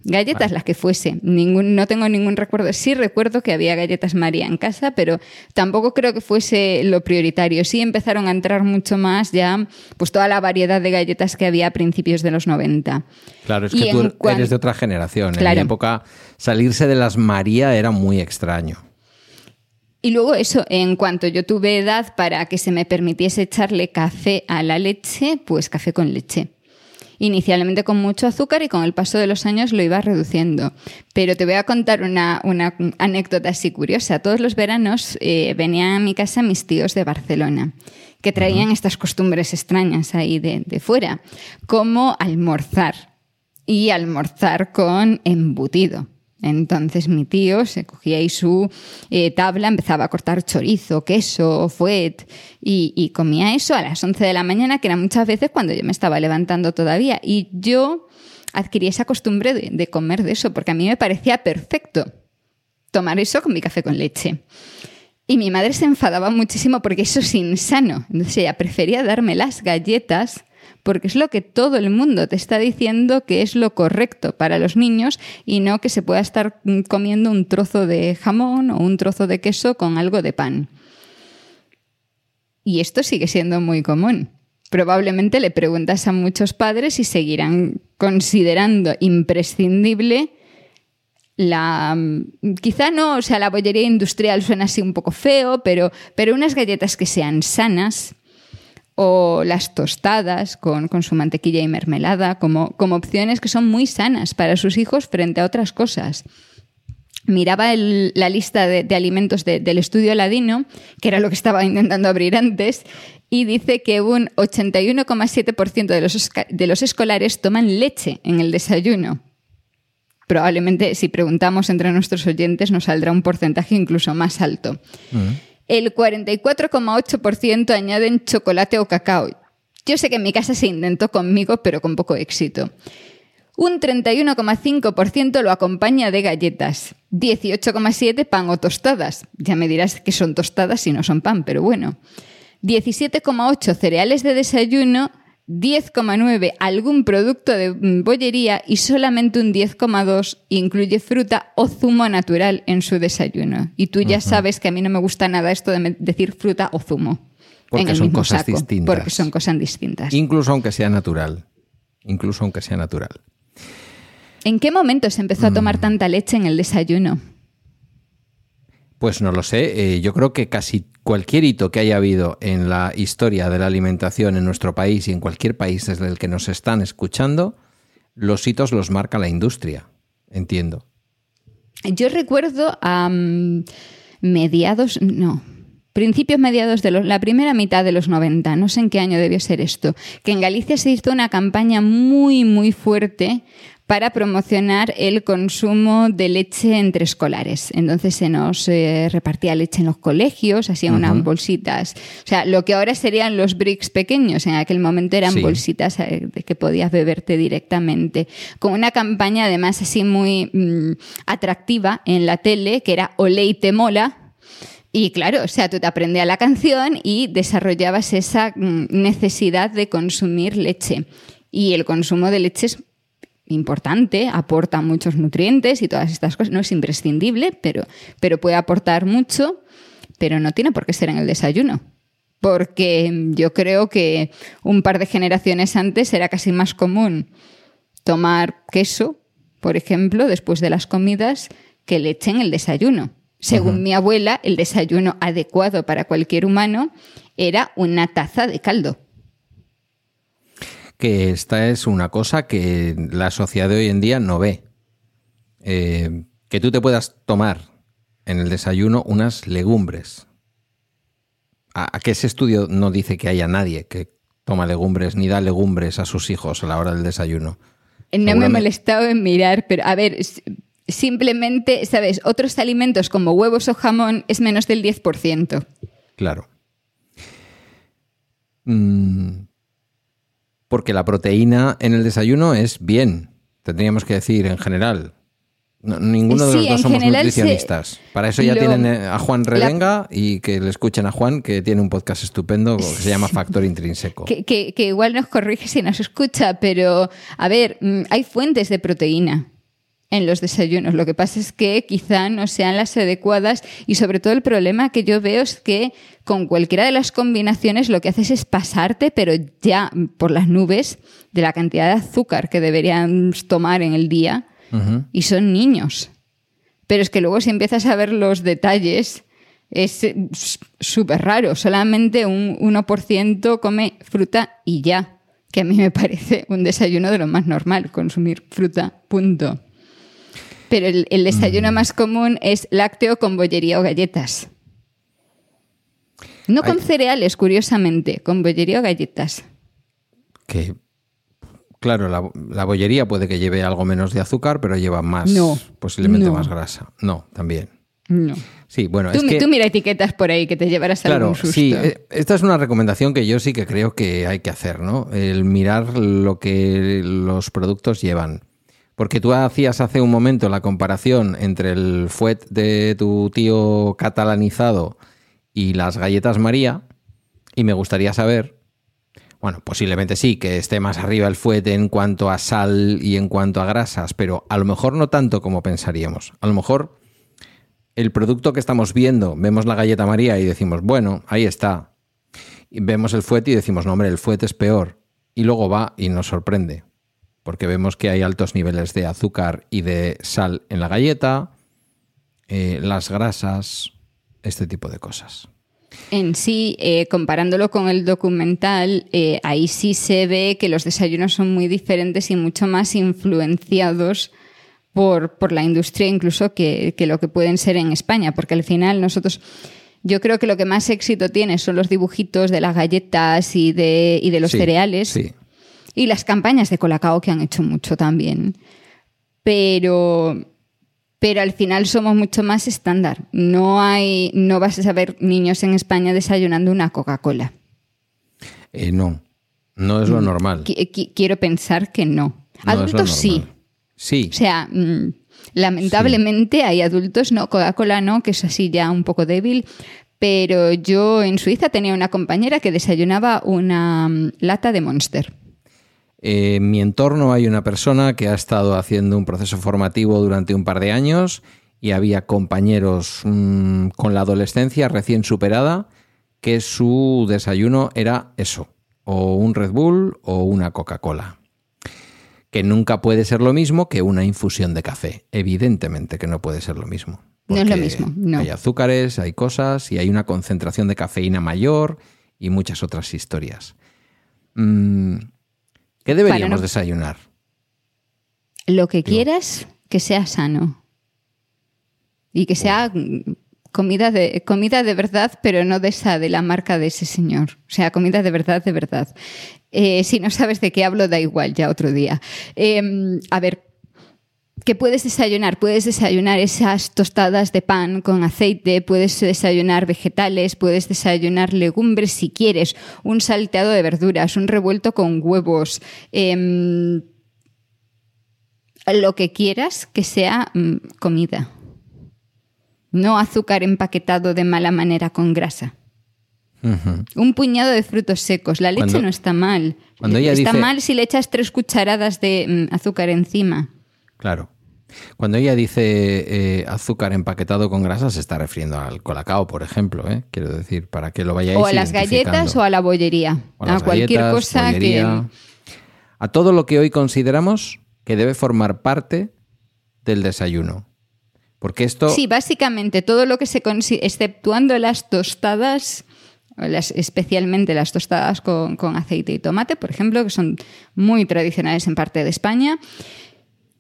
Galletas las que fuese. Ningún, no tengo ningún recuerdo. Sí recuerdo que había galletas María en casa, pero tampoco creo que fuese lo prioritario. Sí empezaron a entrar mucho más ya pues toda la variedad de galletas que había a principios de los 90. Claro, es Y que tú en cuan- eres de otra generación. En Claro. mi época, salirse de las María era muy extraño. Y luego eso, en cuanto yo tuve edad para que se me permitiese echarle café a la leche, pues café con leche. Inicialmente con mucho azúcar y con el paso de los años lo iba reduciendo. Pero te voy a contar una, una anécdota así curiosa. Todos los veranos eh, venían a mi casa mis tíos de Barcelona, que traían estas costumbres extrañas ahí de, de fuera, como almorzar y almorzar con embutido. Entonces mi tío se cogía ahí su eh, tabla, empezaba a cortar chorizo, queso, fuet y, comía eso a las 11 de la mañana, que era muchas veces cuando yo me estaba levantando todavía. Y yo adquirí esa costumbre de, comer de eso, porque a mí me parecía perfecto tomar eso con mi café con leche. Y mi madre se enfadaba muchísimo porque eso es insano. Entonces ella prefería darme las galletas porque es lo que todo el mundo te está diciendo que es lo correcto para los niños y no que se pueda estar comiendo un trozo de jamón o un trozo de queso con algo de pan. Y esto sigue siendo muy común. Probablemente le preguntas a muchos padres y seguirán considerando imprescindible la quizá no, o sea, la bollería industrial suena así un poco feo, pero, pero unas galletas que sean sanas, o las tostadas con, su mantequilla y mermelada como, como, opciones que son muy sanas para sus hijos frente a otras cosas. Miraba la lista de, alimentos del estudio ladino, que era lo que estaba intentando abrir antes, y dice que un 81,7% de los, de los escolares toman leche en el desayuno. Probablemente si preguntamos entre nuestros oyentes nos saldrá un porcentaje incluso más alto. El 44,8% añaden chocolate o cacao. Yo sé que en mi casa se intentó conmigo, pero con poco éxito. Un 31,5% lo acompaña de galletas, 18,7% pan o tostadas. Ya me dirás que son tostadas y no son pan, pero bueno. 17,8% cereales de desayuno 10,9 algún producto de bollería y solamente un 10,2 incluye fruta o zumo natural en su desayuno. Y tú ya sabes que a mí no me gusta nada esto de decir fruta o zumo. Porque son cosas distintas. Porque son cosas distintas. Incluso aunque sea natural. Incluso aunque sea natural. ¿En qué momento se empezó a tomar mm. tanta leche en el desayuno? Pues no lo sé. Eh, yo creo que casi cualquier hito que haya habido en la historia de la alimentación en nuestro país y en cualquier país desde el que nos están escuchando, los hitos los marca la industria. Entiendo. Yo recuerdo a mediados, no, principios mediados de la primera mitad de los 90, no sé en qué año debió ser esto, que en Galicia se hizo una campaña muy, muy fuerte para promocionar el consumo de leche entre escolares. Entonces se nos eh, repartía leche en los colegios, hacían unas bolsitas. O sea, lo que ahora serían los bricks pequeños, en aquel momento eran bolsitas eh, que podías beberte directamente. Con una campaña además así muy mm, atractiva en la tele, que era Olé y te mola, y claro, o sea, tú te aprendías la canción y desarrollabas esa mm, necesidad de consumir leche. Y el consumo de leche es importante, aporta muchos nutrientes y todas estas cosas. No es imprescindible, pero, pero puede aportar mucho, pero no tiene por qué ser en el desayuno. Porque yo creo que un par de generaciones antes era casi más común tomar queso, por ejemplo, después de las comidas, que leche en el desayuno. Según mi abuela, el desayuno adecuado para cualquier humano era una taza de caldo que esta es una cosa que la sociedad de hoy en día no ve. Eh, que tú te puedas tomar en el desayuno unas legumbres. ¿A, qué ese estudio no dice que haya nadie que toma legumbres ni da legumbres a sus hijos a la hora del desayuno? No me he molestado en mirar, pero a ver, simplemente, ¿sabes? Otros alimentos como huevos o jamón es menos del 10%. Claro. Mm, porque la proteína en el desayuno es bien, tendríamos que decir en general. ninguno de los dos somos nutricionistas. Para eso ya tienen eh, a Juan Revenga y que le escuchen a Juan, que tiene un podcast estupendo que se llama Factor Intrínseco. Que, que igual nos corrige si nos escucha, pero a ver, mm, hay fuentes de proteína en los desayunos. Lo que pasa es que quizá no sean las adecuadas y sobre todo el problema que yo veo es que con cualquiera de las combinaciones lo que haces es pasarte, pero ya por las nubes, de la cantidad de azúcar que deberían tomar en el día y son niños. Pero es que luego si empiezas a ver los detalles es súper raro. Solamente un 1% come fruta y ya. Que a mí me parece un desayuno de lo más normal, consumir fruta, punto. Pero el, desayuno mm. más común es lácteo con bollería o galletas. No con cereales, curiosamente, con bollería o galletas. Que, Claro, la, bollería puede que lleve algo menos de azúcar, pero lleva más, no, posiblemente más grasa. No, también. No. Sí, bueno, tú, es que, tú mira etiquetas por ahí que te llevarás claro, algún susto. Sí, eh, esta es una recomendación que yo sí que creo que hay que hacer, ¿no? El mirar lo que los productos llevan. Porque tú hacías hace un momento la comparación entre el fuet de tu tío catalanizado y las galletas María, y me gustaría saber, bueno, posiblemente sí, que esté más arriba el fuet en cuanto a sal y en cuanto a grasas, pero a lo mejor no tanto como pensaríamos. A lo mejor el producto que estamos viendo, vemos la galleta María y decimos, bueno, ahí está. Y vemos el fuete y decimos, no, hombre, el fuete es peor. Y luego va y nos sorprende, porque vemos que hay altos niveles de azúcar y de sal en la galleta, eh, las grasas, este tipo de cosas. En sí, eh, comparándolo con el documental, eh, ahí sí se ve que los desayunos son muy diferentes y mucho más influenciados por, por la industria incluso que, que, lo que pueden ser en España, porque al final nosotros, yo creo que lo que más éxito tiene son los dibujitos de las galletas y de, y de los Sí, cereales Sí. Y las campañas de Colacao que han hecho mucho también. Pero, pero al final somos mucho más estándar. No hay, no vas a ver niños en España desayunando una Coca-Cola. Eh, no, no es lo normal. Qui- qui- Quiero pensar que no. Adultos sí. normal. Sí, O sea, mm, lamentablemente hay adultos, no, Coca-Cola no, que es así ya un poco débil. Pero yo en Suiza tenía una compañera que desayunaba una mm, lata de Monster. Eh, en mi entorno hay una persona que ha estado haciendo un proceso formativo durante un par de años y había compañeros mm, con la adolescencia recién superada que su desayuno era eso, o un Red Bull o una Coca-Cola. Que nunca puede ser lo mismo que una infusión de café. Evidentemente que no puede ser lo mismo. No es lo mismo, no. Hay azúcares, hay cosas y hay una concentración de cafeína mayor y muchas otras historias. Mm, ¿Qué deberíamos Bueno, no- desayunar? Lo que quieras que sea sano. Y que sea mm, comida de, comida de verdad, pero no de esa, de la marca de ese señor. O sea, comida de verdad, de verdad. Eh, si no sabes de qué hablo, da igual, ya otro día. Eh, a ver, ¿qué puedes desayunar? Puedes desayunar esas tostadas de pan con aceite, puedes desayunar vegetales, puedes desayunar legumbres si quieres, un salteado de verduras, un revuelto con huevos. em, lo que quieras que sea mm, comida. No azúcar empaquetado de mala manera con grasa. Un puñado de frutos secos. La leche Cuando- no está mal. cuando ella está dice- mal si le echas tres cucharadas de mm, azúcar encima. Claro. Cuando ella dice eh, azúcar empaquetado con grasa, se está refiriendo al colacao, por ejemplo. ¿eh? Quiero decir, para que lo vayáis O a las galletas o a la bollería. O a cualquier galletas, cosa bollería, A todo lo que hoy consideramos que debe formar parte del desayuno. Porque esto... que... Sí, básicamente todo lo que se consigue, exceptuando las tostadas, las, especialmente las tostadas con, con aceite y tomate, por ejemplo, que son muy tradicionales en parte de España.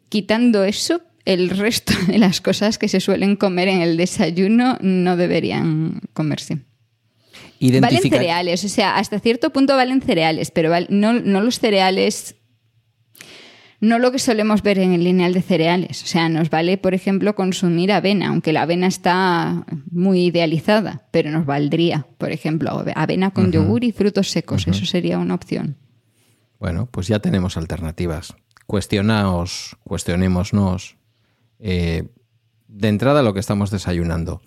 Quitando eso, el resto de las cosas que se suelen comer en el desayuno no deberían comerse. Valen cereales, o sea, hasta cierto punto valen cereales, pero val- no, no los cereales, no lo que solemos ver en el lineal de cereales. O sea, nos vale, por ejemplo, consumir avena, aunque la avena está muy idealizada, pero nos valdría, por ejemplo, ave- avena con yogur y frutos secos. Eso sería una opción. Bueno, pues ya tenemos alternativas. Cuestionaos, cuestionémonos eh, de entrada lo que estamos desayunando.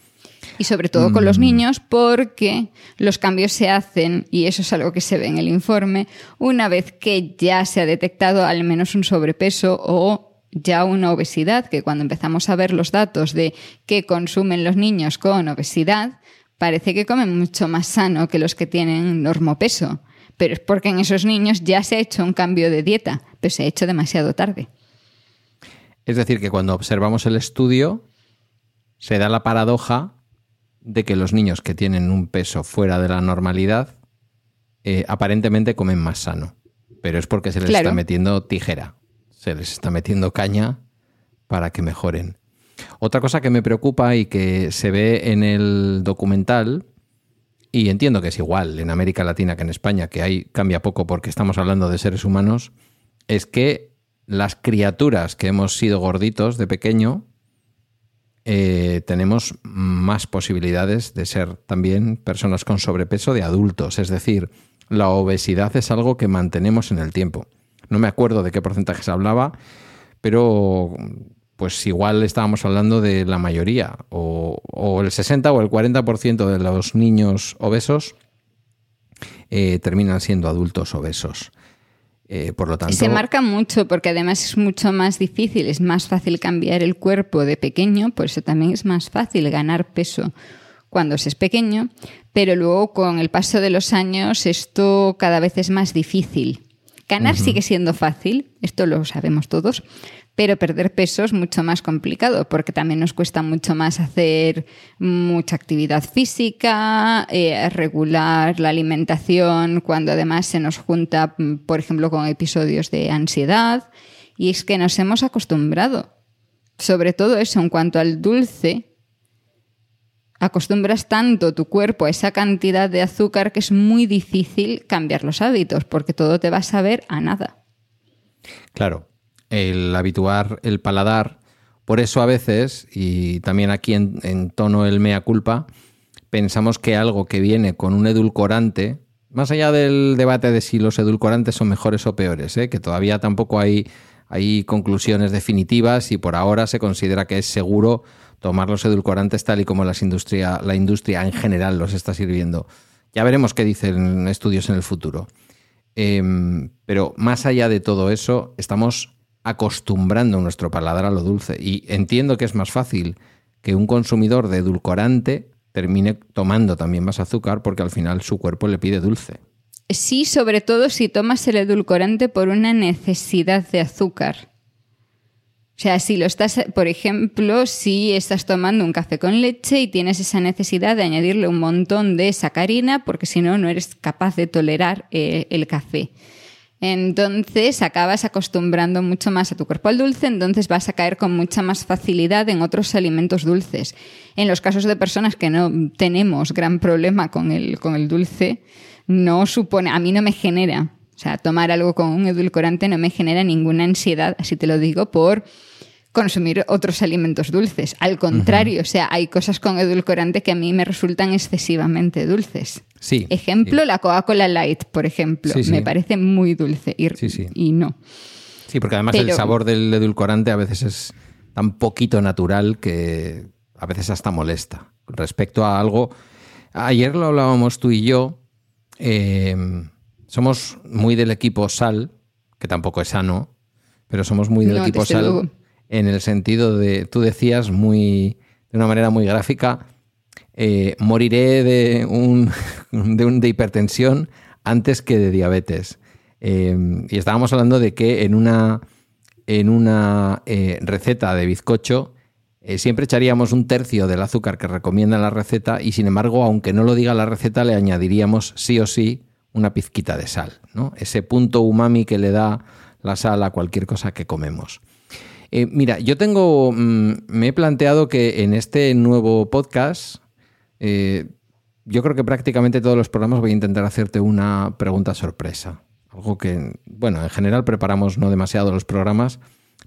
Y sobre todo con los niños porque los cambios se hacen, y eso es algo que se ve en el informe, una vez que ya se ha detectado al menos un sobrepeso o ya una obesidad, que cuando empezamos a ver los datos de qué consumen los niños con obesidad, parece que comen mucho más sano que los que tienen normopeso. Pero es porque en esos niños ya se ha hecho un cambio de dieta, pero se ha hecho demasiado tarde. Es decir, que cuando observamos el estudio, se da la paradoja de que los niños que tienen un peso fuera de la normalidad eh, aparentemente comen más sano. Pero es porque se les Claro. está metiendo tijera, se les está metiendo caña para que mejoren. Otra cosa que me preocupa y que se ve en el documental, y entiendo que es igual en América Latina que en España, que ahí cambia poco porque estamos hablando de seres humanos, es que las criaturas que hemos sido gorditos de pequeño eh, tenemos más posibilidades de ser también personas con sobrepeso de adultos. Es decir, la obesidad es algo que mantenemos en el tiempo. No me acuerdo de qué porcentaje se hablaba, pero pues igual estábamos hablando de la mayoría, o, el 60 o el 40% de los niños obesos eh, terminan siendo adultos obesos. Eh, por lo tanto, se marca mucho porque además es mucho más difícil, es más fácil cambiar el cuerpo de pequeño, por eso también es más fácil ganar peso cuando se es pequeño, pero luego con el paso de los años esto cada vez es más difícil. Ganar sigue siendo fácil, esto lo sabemos todos, pero perder peso es mucho más complicado porque también nos cuesta mucho más hacer mucha actividad física, eh, regular la alimentación cuando además se nos junta, por ejemplo, con episodios de ansiedad. Y es que nos hemos acostumbrado. Sobre todo eso, en cuanto al dulce, acostumbras tanto tu cuerpo a esa cantidad de azúcar que es muy difícil cambiar los hábitos porque todo te va a saber a nada. Claro, el habituar el paladar. Por eso a veces, y también aquí en, tono el mea culpa, pensamos que algo que viene con un edulcorante, más allá del debate de si los edulcorantes son mejores o peores, ¿eh? que todavía tampoco hay, hay conclusiones definitivas y por ahora se considera que es seguro tomar los edulcorantes tal y como las industria, la industria en general los está sirviendo. Ya veremos qué dicen estudios en el futuro. Em, pero más allá de todo eso, estamos acostumbrando nuestro paladar a lo dulce. Y entiendo que es más fácil que un consumidor de edulcorante termine tomando también más azúcar porque al final su cuerpo le pide dulce. Sí, sobre todo si tomas el edulcorante por una necesidad de azúcar. O sea, si lo estás, por ejemplo, si estás tomando un café con leche y tienes esa necesidad de añadirle un montón de sacarina porque si no, no eres capaz de tolerar eh, el café. Entonces acabas acostumbrando mucho más a tu cuerpo al dulce, entonces vas a caer con mucha más facilidad en otros alimentos dulces. En los casos de personas que no tenemos gran problema con el, con el dulce, no supone, a mí no me genera, o sea, tomar algo con un edulcorante no me genera ninguna ansiedad, así te lo digo, por consumir otros alimentos dulces. Al contrario, o sea, hay cosas con edulcorante que a mí me resultan excesivamente dulces. Sí. Ejemplo, la Coca-Cola Light, por ejemplo, me parece muy dulce y, y, no. Sí, porque además el sabor del edulcorante a veces es tan poquito natural que a veces hasta molesta. Respecto a algo, ayer lo hablábamos tú y yo, em, somos muy del equipo sal, que tampoco es sano, pero somos muy del equipo sal en el sentido de, tú decías muy, de una manera muy gráfica, eh, moriré de, un, de, hipertensión antes que de diabetes. Eh, y estábamos hablando de que en una, en una eh, receta de bizcocho siempre echaríamos un tercio del azúcar que recomienda la receta y sin embargo, aunque no lo diga la receta, le añadiríamos sí o sí una pizquita de sal, ¿no? Ese punto umami que le da la sal a cualquier cosa que comemos. Eh, mira, yo tengo, mm, me he planteado que en este nuevo podcast, eh, yo creo que prácticamente todos los programas voy a intentar hacerte una pregunta sorpresa. Algo que, bueno, en general preparamos no demasiado los programas,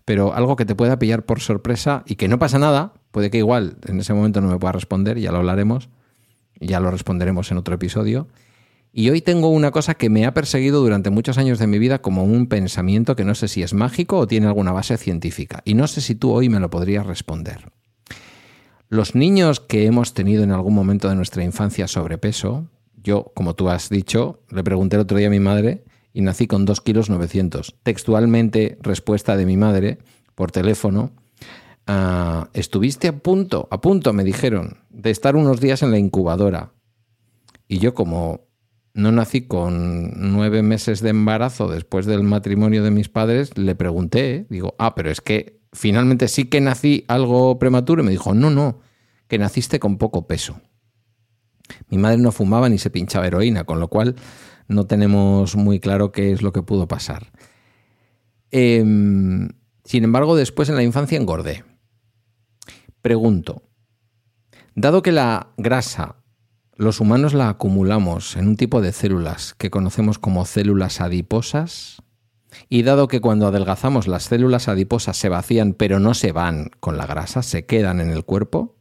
pero algo que te pueda pillar por sorpresa y que no pasa nada, puede que igual en ese momento no me pueda responder, ya lo hablaremos, ya lo responderemos en otro episodio. Y hoy tengo una cosa que me ha perseguido durante muchos años de mi vida como un pensamiento que no sé si es mágico o tiene alguna base científica. Y no sé si tú hoy me lo podrías responder. Los niños que hemos tenido en algún momento de nuestra infancia sobrepeso, yo, como tú has dicho, le pregunté el otro día a mi madre y nací con 2 kilos 900. Textualmente, respuesta de mi madre por teléfono, ah, estuviste a punto, a punto, me dijeron, de estar unos días en la incubadora. Y yo como no nací con nueve meses de embarazo después del matrimonio de mis padres, le pregunté, digo, ah, pero es que finalmente sí que nací algo prematuro. Y me dijo, no, no, que naciste con poco peso. Mi madre no fumaba ni se pinchaba heroína, con lo cual no tenemos muy claro qué es lo que pudo pasar. Em, sin embargo, después en la infancia engordé. Pregunto, dado que la grasa los humanos la acumulamos en un tipo de células que conocemos como células adiposas. Y dado que cuando adelgazamos las células adiposas se vacían pero no se van con la grasa, se quedan en el cuerpo,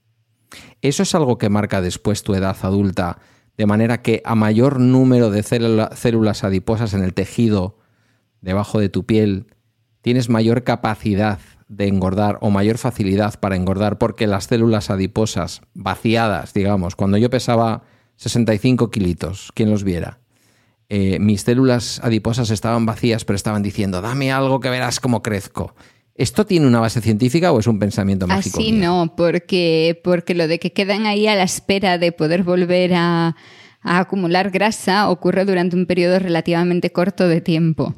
¿eso es algo que marca después tu edad adulta de manera que a mayor número de células adiposas en el tejido debajo de tu piel, tienes mayor capacidad de engordar o mayor facilidad para engordar porque las células adiposas vaciadas, digamos, cuando yo pesaba 65 kilitos, quien los viera, eh, mis células adiposas estaban vacías pero estaban diciendo, dame algo que verás cómo crezco. ¿Esto tiene una base científica o es un pensamiento mágico? Así no, porque, porque lo de que quedan ahí a la espera de poder volver a, acumular grasa ocurre durante un periodo relativamente corto de tiempo.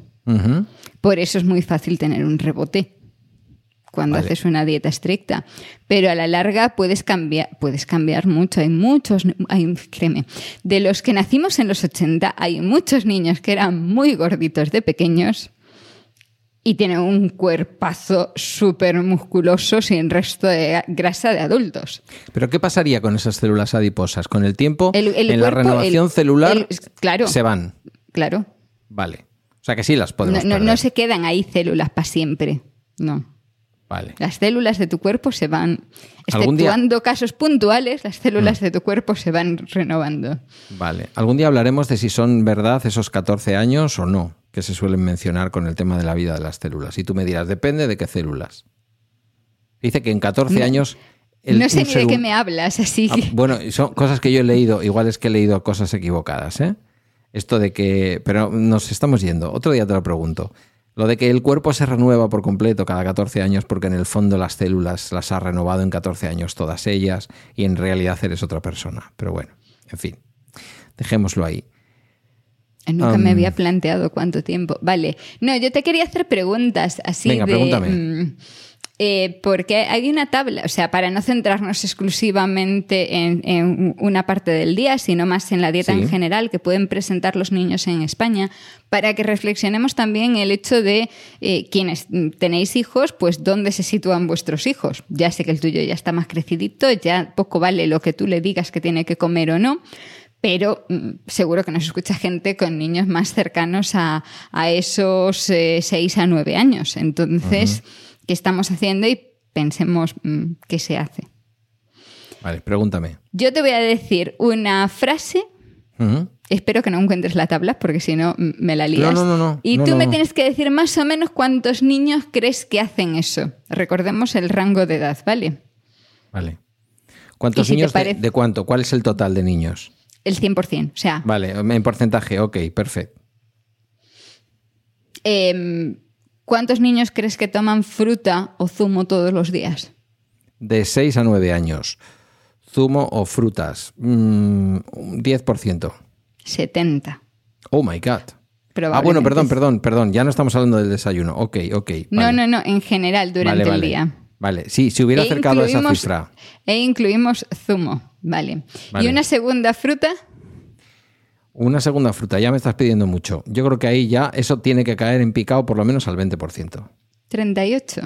Por eso es muy fácil tener un rebote cuando haces una dieta estricta. Pero a la larga puedes cambiar, puedes cambiar mucho. Hay muchos, hay, créeme, de los que nacimos en los 80, hay muchos niños que eran muy gorditos de pequeños y tiene un cuerpazo súper musculoso sin resto de grasa de adultos. Pero ¿qué pasaría con esas células adiposas? Con el tiempo, en la renovación celular, claro, se van. Claro. Vale. O sea que sí las podemos no, no se quedan ahí células para siempre. No. Vale. Las células de tu cuerpo se van, exceptuando casos puntuales, las células mm. de tu cuerpo se van renovando. Vale. Algún día hablaremos de si son verdad esos 14 años o no que se suelen mencionar con el tema de la vida de las células. Y tú me dirás, depende de qué células. Dice que en 14 años... no sé ni de qué me hablas, así ah, bueno, son cosas que yo he leído, igual es que he leído cosas equivocadas, ¿eh? Esto de que... Pero nos estamos yendo. Otro día te lo pregunto. Lo de que el cuerpo se renueva por completo cada 14 años porque en el fondo las células las ha renovado en 14 años todas ellas y en realidad eres otra persona. Pero bueno, en fin, dejémoslo ahí. Nunca me había planteado cuánto tiempo. Vale. No, yo te quería hacer preguntas así Venga, de. Pregúntame. Mm, eh, porque hay una tabla, o sea, para no centrarnos exclusivamente en, una parte del día, sino más en la dieta en general que pueden presentar los niños en España, para que reflexionemos también el hecho de eh, quienes tenéis hijos, pues dónde se sitúan vuestros hijos. Ya sé que el tuyo ya está más crecidito, ya poco vale lo que tú le digas que tiene que comer o no pero mm, seguro que nos escucha gente con niños más cercanos a, esos eh, seis a nueve años. Entonces, ¿qué estamos haciendo? Y pensemos mm, qué se hace. Vale, pregúntame. Yo te voy a decir una frase. Espero que no encuentres la tabla porque si no mm, me la lías. No, no, no, y tú me tienes que decir más o menos cuántos niños crees que hacen eso. Recordemos el rango de edad, ¿vale? Vale. ¿Cuántos niños de, cuánto? ¿Cuál es el total de niños? El 100%, o sea... Vale, en porcentaje, ok, perfecto. Em, ¿Cuántos niños crees que toman fruta o zumo todos los días? De 6 a 9 años. Zumo o frutas. 10%. 70. Oh my God. Ah, bueno, perdón, perdón, perdón. Ya no estamos hablando del desayuno. Ok, ok. No, no, no, en general, durante el día. Vale, sí, si hubiera e acercado esa cifra. E incluimos zumo. Vale. ¿Y una segunda fruta? Una segunda fruta, ya me estás pidiendo mucho. Yo creo que ahí ya eso tiene que caer en picado por lo menos al 20%. 38.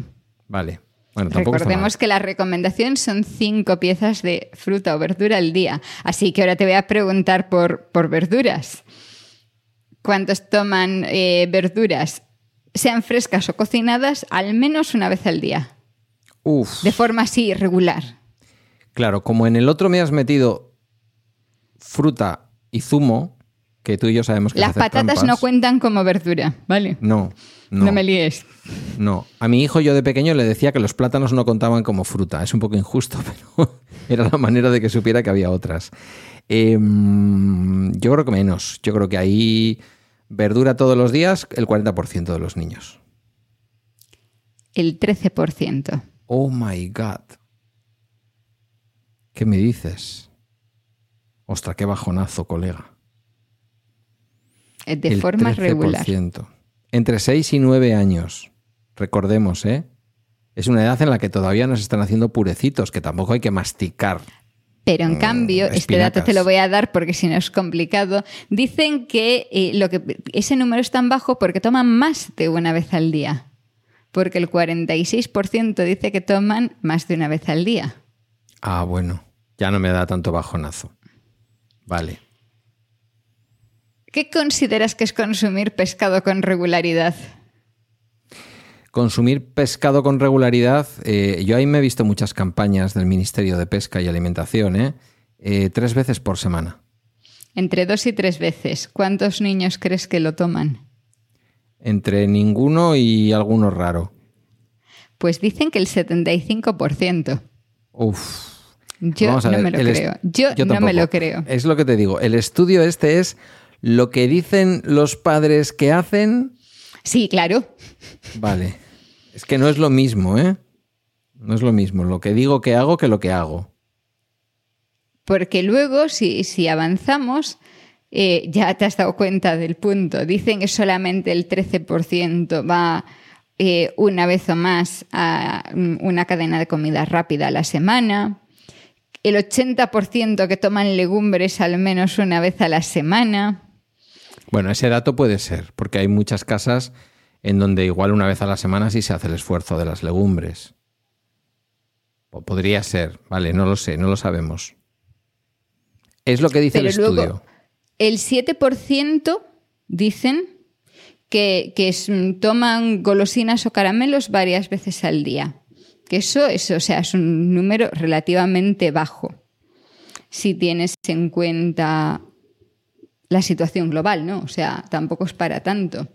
Vale. Bueno, Recordemos que la recomendación son cinco piezas de fruta o verdura al día. Así que ahora te voy a preguntar por, por verduras. ¿Cuántos toman eh, verduras, sean frescas o cocinadas, al menos una vez al día? Uf. De forma así regular. Claro, como en el otro me has metido fruta y zumo, que tú y yo sabemos que Las patatas no cuentan como verdura, ¿vale? No, no. No me líes. No. A mi hijo yo de pequeño le decía que los plátanos no contaban como fruta. Es un poco injusto, pero era la manera de que supiera que había otras. Em, yo creo que menos. Yo creo que ahí verdura todos los días el 40% de los niños. El 13%. Oh my God. ¿Qué me dices? Ostras, qué bajonazo, colega. Eh, de forma regular. Entre 6 y 9 años. Recordemos, ¿eh? Es una edad en la que todavía nos están haciendo purecitos, que tampoco hay que masticar. Pero en mm, cambio, este dato te lo voy a dar porque si no es complicado. Dicen que, eh, lo que ese número es tan bajo porque toman más de una vez al día. Porque el 46% dice que toman más de una vez al día. Ah, bueno. Ya no me da tanto bajonazo. Vale. ¿Qué consideras que es consumir pescado con regularidad? Consumir pescado con regularidad, eh, yo ahí me he visto muchas campañas del Ministerio de Pesca y Alimentación, ¿eh? Eh, tres veces por semana. Entre dos y tres veces. ¿Cuántos niños crees que lo toman? Entre ninguno y alguno raro. Pues dicen que el 75%. Uf. Yo no me lo creo. Yo, no me lo creo. Es lo que te digo. El estudio este es lo que dicen los padres que hacen. Sí, claro. Vale. Es que no es lo mismo, ¿eh? No es lo mismo lo que digo que hago que lo que hago. Porque luego, si, si avanzamos, eh, ya te has dado cuenta del punto. Dicen que solamente el 13% va eh, una vez o más a una cadena de comida rápida a la semana. El 80% que toman legumbres al menos una vez a la semana. Bueno, ese dato puede ser, porque hay muchas casas en donde igual una vez a la semana sí se hace el esfuerzo de las legumbres. podría ser, vale, no lo sé, no lo sabemos. Es lo que dice el estudio. El 7% dicen que, toman golosinas o caramelos varias veces al día. Que eso, eso o sea, es un número relativamente bajo. Si tienes en cuenta la situación global, ¿no? O sea, tampoco es para tanto.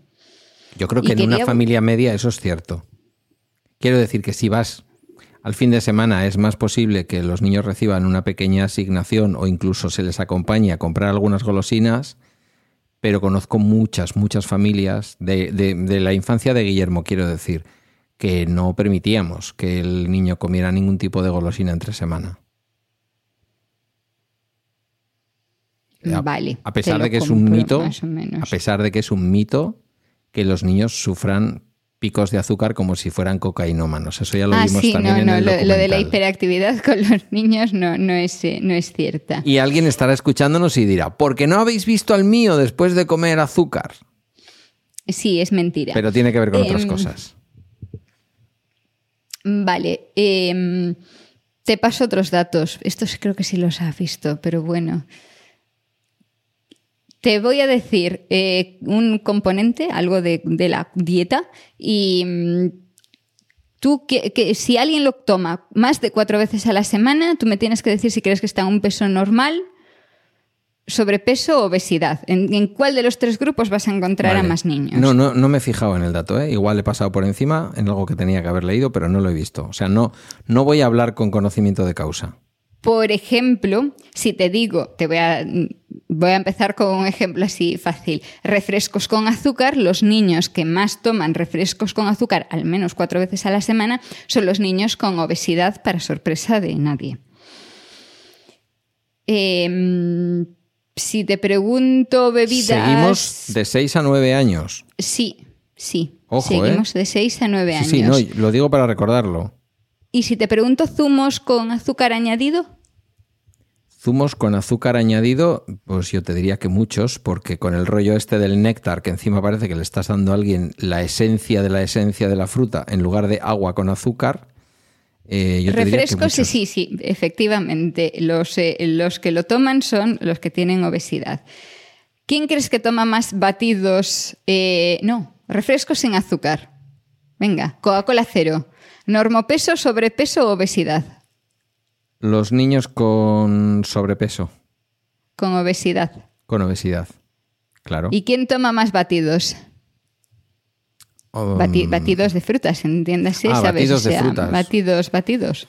Yo creo que en una familia media eso es cierto. Quiero decir que si vas al fin de semana es más posible que los niños reciban una pequeña asignación o incluso se les acompañe a comprar algunas golosinas, pero conozco muchas, muchas familias de, de la infancia de Guillermo, quiero decir, que no permitíamos que el niño comiera ningún tipo de golosina entre semana. Vale. A pesar de que es un mito, a pesar de que es un mito que los niños sufran picos de azúcar como si fueran cocainómanos. Eso ya lo ah, vimos también en el lo, lo, de la hiperactividad con los niños no, no, es, eh, no es cierta. Y alguien estará escuchándonos y dirá, ¿por qué no habéis visto al mío después de comer azúcar? Sí, es mentira. Pero tiene que ver con otras em, cosas. Vale. Em, te paso otros datos. Estos creo que sí los has visto, pero bueno. Te voy a decir eh, un componente, algo de, la dieta, y mm, tú, que, si alguien lo toma más de cuatro veces a la semana, tú me tienes que decir si crees que está en un peso normal, sobrepeso o obesidad. ¿En, cuál de los tres grupos vas a encontrar a más niños? No, no, no me he fijado en el dato, ¿eh? igual he pasado por encima en algo que tenía que haber leído, pero no lo he visto. O sea, no, no voy a hablar con conocimiento de causa. Por ejemplo, si te digo, te voy a, voy a empezar con un ejemplo así fácil, refrescos con azúcar, los niños que más toman refrescos con azúcar al menos cuatro veces a la semana son los niños con obesidad para sorpresa de nadie. Em, si te pregunto bebidas... Seguimos de 6 a 9 años. Sí, sí. Seguimos ¿eh? de 6 a 9 años. Sí, no, lo digo para recordarlo. ¿Y si te pregunto zumos con azúcar añadido? Zumos con azúcar añadido, pues yo te diría que muchos, porque con el rollo este del néctar, que encima parece que le estás dando a alguien la esencia de la esencia de la fruta en lugar de agua con azúcar. Eh, Refrescos, sí, sí, sí, efectivamente. Los, eh, los que lo toman son los que tienen obesidad. ¿Quién crees que toma más batidos? Eh, no, refrescos sin azúcar. Venga, Coca-Cola cero. ¿Normopeso, sobrepeso o obesidad? Los niños con sobrepeso. Con obesidad. Con obesidad, claro. ¿Y quién toma más batidos? Um, batidos de frutas, entiéndase, ah, Batidos de frutas. Batidos, batidos.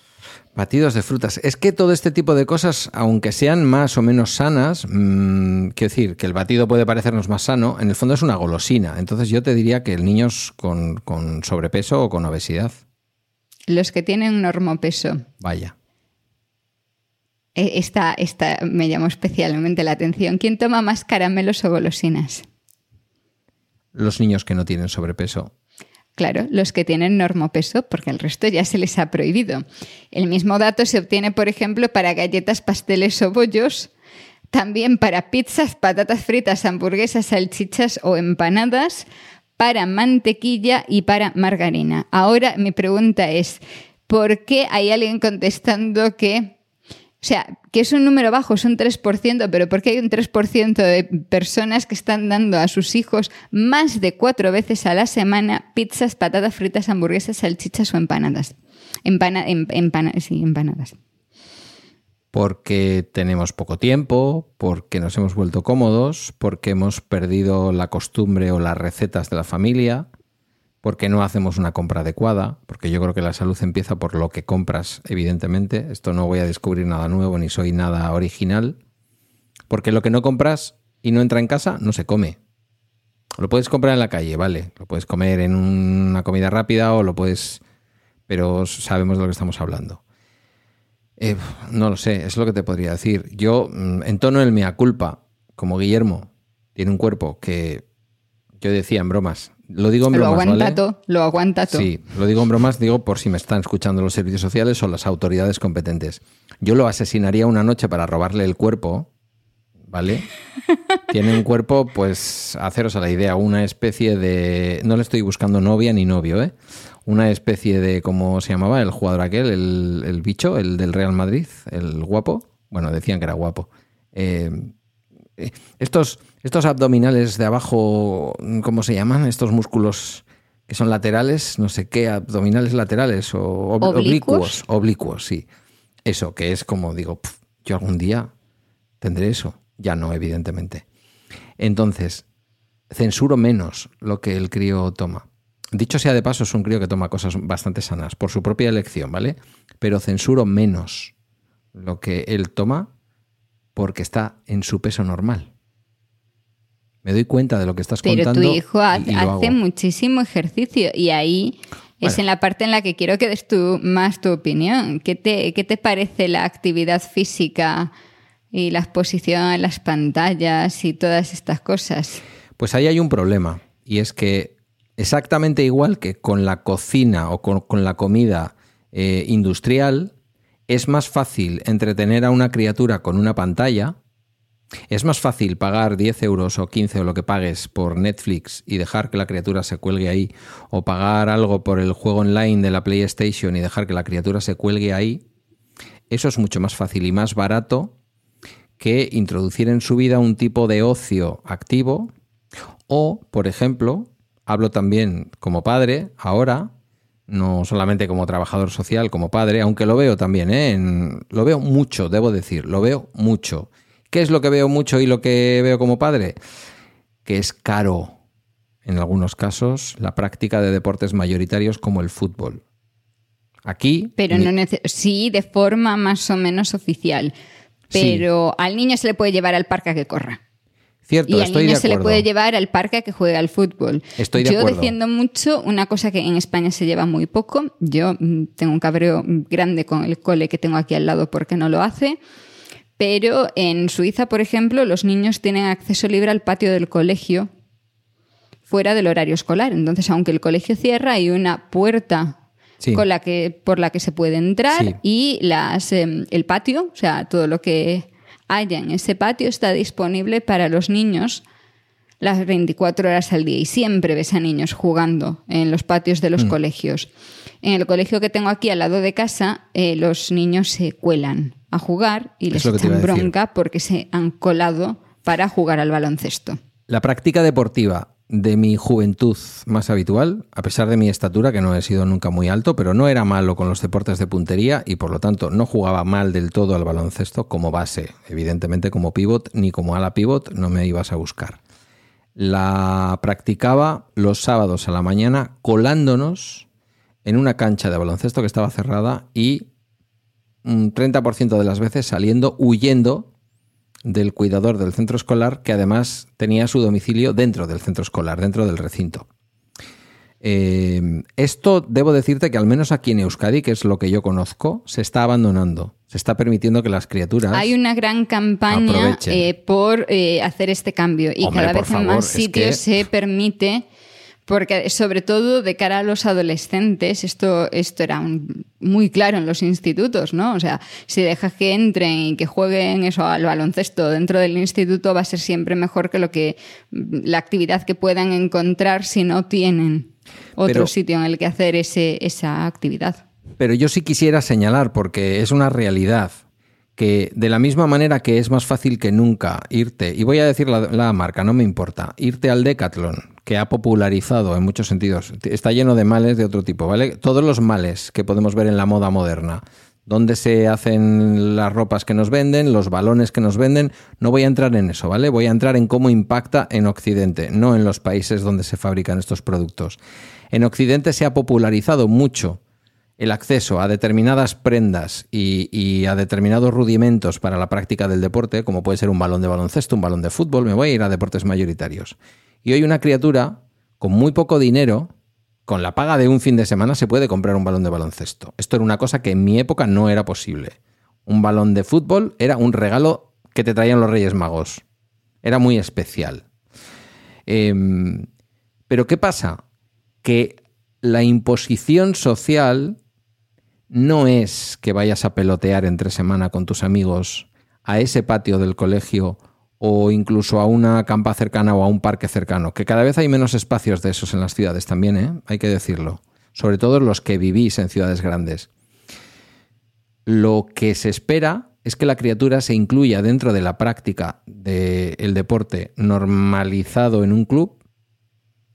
Batidos de frutas. Es que todo este tipo de cosas, aunque sean más o menos sanas, mm, quiero decir, que el batido puede parecernos más sano, en el fondo es una golosina. Entonces yo te diría que el niño con, con sobrepeso o con obesidad. Los que tienen normopeso. Vaya. E, esta, esta me llamó especialmente la atención. ¿Quién toma más caramelos o golosinas? Los niños que no tienen sobrepeso. Claro, los que tienen normopeso, porque el resto ya se les ha prohibido. El mismo dato se obtiene, por ejemplo, para galletas, pasteles o bollos, también para pizzas, patatas fritas, hamburguesas, salchichas o empanadas, para mantequilla y para margarina. Ahora mi pregunta es, ¿por qué hay alguien contestando que O sea, que es un número bajo, es un 3%, pero ¿por qué hay un 3% de personas que están dando a sus hijos más de cuatro veces a la semana pizzas, patatas fritas, hamburguesas, salchichas o empanadas? Empana, em, sí, empanadas. Porque tenemos poco tiempo, porque nos hemos vuelto cómodos, porque hemos perdido la costumbre o las recetas de la familia, porque no hacemos una compra adecuada, porque yo creo que la salud empieza por lo que compras, evidentemente. Esto no voy a descubrir nada nuevo ni soy nada original, porque lo que no compras y no entra en casa no se come. Lo puedes comprar en la calle, vale, lo puedes comer en una comida rápida o lo puedes, pero sabemos de lo que estamos hablando. Eh, no lo sé, es lo que te podría decir. Yo mm, en tono el mea culpa, como Guillermo tiene un cuerpo que yo decía en bromas, lo digo en bromas. Lo aguanta todo, lo aguanta todo. Sí, lo digo en bromas, digo por si me están escuchando los servicios sociales o las autoridades competentes. Yo lo asesinaría una noche para robarle el cuerpo, ¿vale? Tiene un cuerpo, pues, haceros a la idea, una especie de. No le estoy buscando novia ni novio, ¿eh? Una especie de. ¿Cómo se llamaba? El jugador aquel, el, bicho, el del Real Madrid, el guapo. Bueno, decían que era guapo. Eh, eh, estos estos abdominales de abajo, ¿cómo se llaman? Estos músculos que son laterales, no sé qué, abdominales laterales o oblicuos. Oblicuos, sí. Eso, que es como digo, yo algún día tendré eso. Ya no, evidentemente. Entonces, censuro menos lo que el crío toma. Dicho sea de paso, es un crío que toma cosas bastante sanas, por su propia elección, ¿vale? Pero censuro menos lo que él toma porque está en su peso normal me doy cuenta de lo que estás contando. Pero tu hijo hace muchísimo ejercicio y ahí es en la parte en la que quiero que des tú más tu opinión. ¿Qué te, ¿Qué te parece la actividad física y la exposición en las pantallas y todas estas cosas? Pues ahí hay un problema y es que exactamente igual que con la cocina o con, la comida eh, industrial, es más fácil entretener a una criatura con una pantalla es más fácil pagar 10 euros o 15 o lo que pagues por Netflix y dejar que la criatura se cuelgue ahí, o pagar algo por el juego online de la PlayStation y dejar que la criatura se cuelgue ahí. Eso es mucho más fácil y más barato que introducir en su vida un tipo de ocio activo o, por ejemplo, hablo también como padre ahora, no solamente como trabajador social, como padre, aunque lo veo también, ¿eh? lo veo mucho, debo decir, lo veo mucho ¿Qué es lo que veo mucho y lo que veo como padre? Que es caro, en algunos casos, la práctica de deportes mayoritarios como el fútbol. Aquí. Pero no sí, de forma más o menos oficial. Pero al niño se le puede llevar al parque a que corra. Cierto, y al niño se le puede llevar al parque a que juegue al fútbol. Estoy de yo defiendo mucho una cosa que en España se lleva muy poco. Yo mm, tengo un cabreo grande con el cole que tengo aquí al lado porque no lo hace. Pero en Suiza, por ejemplo, los niños tienen acceso libre al patio del colegio fuera del horario escolar. Entonces, aunque el colegio cierra, hay una puerta con la que, por la que se puede entrar y las, em, el patio, o sea, todo lo que haya en ese patio está disponible para los niños las 24 horas al día y siempre ves a niños jugando en los patios de los mm. colegios. En el colegio que tengo aquí al lado de casa, eh, los niños se cuelan a jugar y les echan bronca porque se han colado para jugar al baloncesto. La práctica deportiva de mi juventud más habitual, a pesar de mi estatura, que no he sido nunca muy alto, pero no era malo con los deportes de puntería y por lo tanto no jugaba mal del todo al baloncesto como base. Evidentemente como pivot ni como ala pivot no me ibas a buscar. La practicaba los sábados a la mañana colándonos en una cancha de baloncesto que estaba cerrada y un 30% de las veces saliendo huyendo del cuidador del centro escolar, que además tenía su domicilio dentro del centro escolar, dentro del recinto. Eh, esto debo decirte que al menos aquí en Euskadi, que es lo que yo conozco, se está abandonando. Se está permitiendo que las criaturas. Hay una gran campaña eh, por eh, hacer este cambio y cada vez en más sitios se permite porque sobre todo de cara a los adolescentes, esto, esto era muy claro en los institutos, ¿no? O sea, si dejas que entren y que jueguen eso al baloncesto dentro del instituto, va a ser siempre mejor que lo que la actividad que puedan encontrar si no tienen otro sitio en el que hacer ese, esa actividad. Pero yo sí quisiera señalar, porque es una realidad, que de la misma manera que es más fácil que nunca irte, y voy a decir la, marca, no me importa, irte al Decathlon, que ha popularizado en muchos sentidos, está lleno de males de otro tipo, ¿vale? Todos los males que podemos ver en la moda moderna, donde se hacen las ropas que nos venden, los balones que nos venden, no voy a entrar en eso, ¿vale? Voy a entrar en cómo impacta en Occidente, no en los países donde se fabrican estos productos. En Occidente se ha popularizado mucho el acceso a determinadas prendas y, a determinados rudimentos para la práctica del deporte, como puede ser un balón de baloncesto, un balón de fútbol, me voy a ir a deportes mayoritarios. Y hoy una criatura con muy poco dinero, con la paga de un fin de semana, se puede comprar un balón de baloncesto. Esto era una cosa que en mi época no era posible. Un balón de fútbol era un regalo que te traían los Reyes Magos. Era muy especial. Em, pero ¿qué pasa? Que la imposición social no es que vayas a pelotear entre semana con tus amigos a ese patio del colegio o incluso a una campa cercana o a un parque cercano, que cada vez hay menos espacios de esos en las ciudades también, ¿eh? hay que decirlo, sobre todo los que vivís en ciudades grandes. Lo que se espera es que la criatura se incluya dentro de la práctica del deporte normalizado en un club,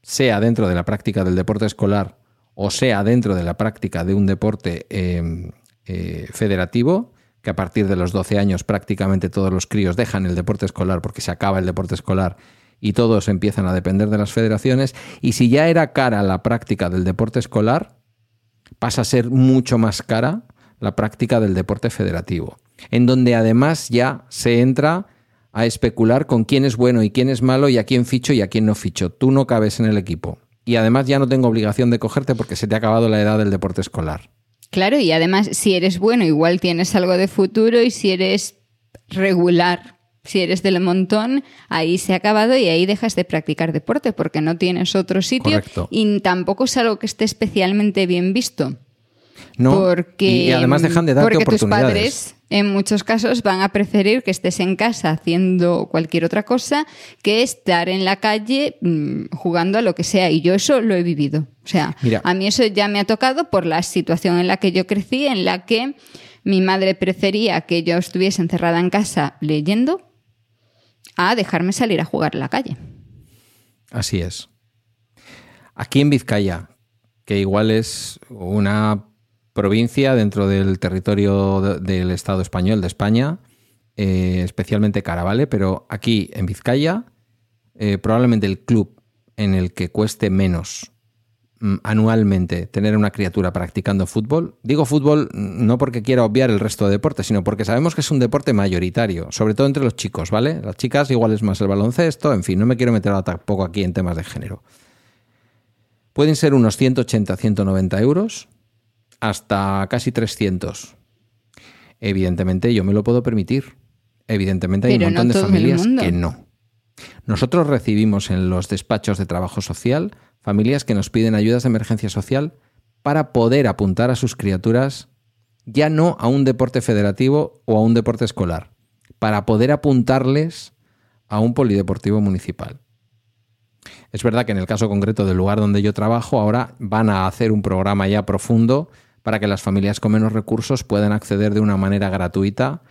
sea dentro de la práctica del deporte escolar o sea dentro de la práctica de un deporte em, eh, federativo, que a partir de los 12 años prácticamente todos los críos dejan el deporte escolar porque se acaba el deporte escolar y todos empiezan a depender de las federaciones, y si ya era cara la práctica del deporte escolar, pasa a ser mucho más cara la práctica del deporte federativo, en donde además ya se entra a especular con quién es bueno y quién es malo y a quién ficho y a quién no ficho. Tú no cabes en el equipo y además ya no tengo obligación de cogerte porque se te ha acabado la edad del deporte escolar. Claro, y además si eres bueno igual tienes algo de futuro y si eres regular, si eres del montón, ahí se ha acabado y ahí dejas de practicar deporte porque no tienes otro sitio y tampoco es algo que esté especialmente bien visto. No, porque, y además dejan de darte porque tus padres en muchos casos van a preferir que estés en casa haciendo cualquier otra cosa que estar en la calle mm, jugando a lo que sea. Y yo eso lo he vivido. O sea, a mí eso ya me ha tocado por la situación en la que yo crecí, en la que mi madre prefería que yo estuviese encerrada en casa leyendo a dejarme salir a jugar en la calle. Así es. Aquí en Vizcaya, que igual es una provincia dentro del territorio del Estado español, de España, eh, especialmente Caravale, pero aquí en Vizcaya, eh, probablemente el club en el que cueste menos mm, anualmente tener una criatura practicando fútbol. Digo fútbol no porque quiera obviar el resto de deportes, sino porque sabemos que es un deporte mayoritario, sobre todo entre los chicos, ¿vale? Las chicas igual es más el baloncesto, en fin, no me quiero meter tampoco aquí en temas de género. Pueden ser unos 180, 190 euros hasta casi 300. Evidentemente yo me lo puedo permitir. Evidentemente hay un montón de familias que no. Nosotros recibimos en los despachos de trabajo social familias que nos piden ayudas de emergencia social para poder apuntar a sus criaturas ya no a un deporte federativo o a un deporte escolar, para poder apuntarles a un polideportivo municipal. Es verdad que en el caso concreto del lugar donde yo trabajo, ahora van a hacer un programa ya profundo para que las familias con menos recursos puedan acceder de una manera gratuita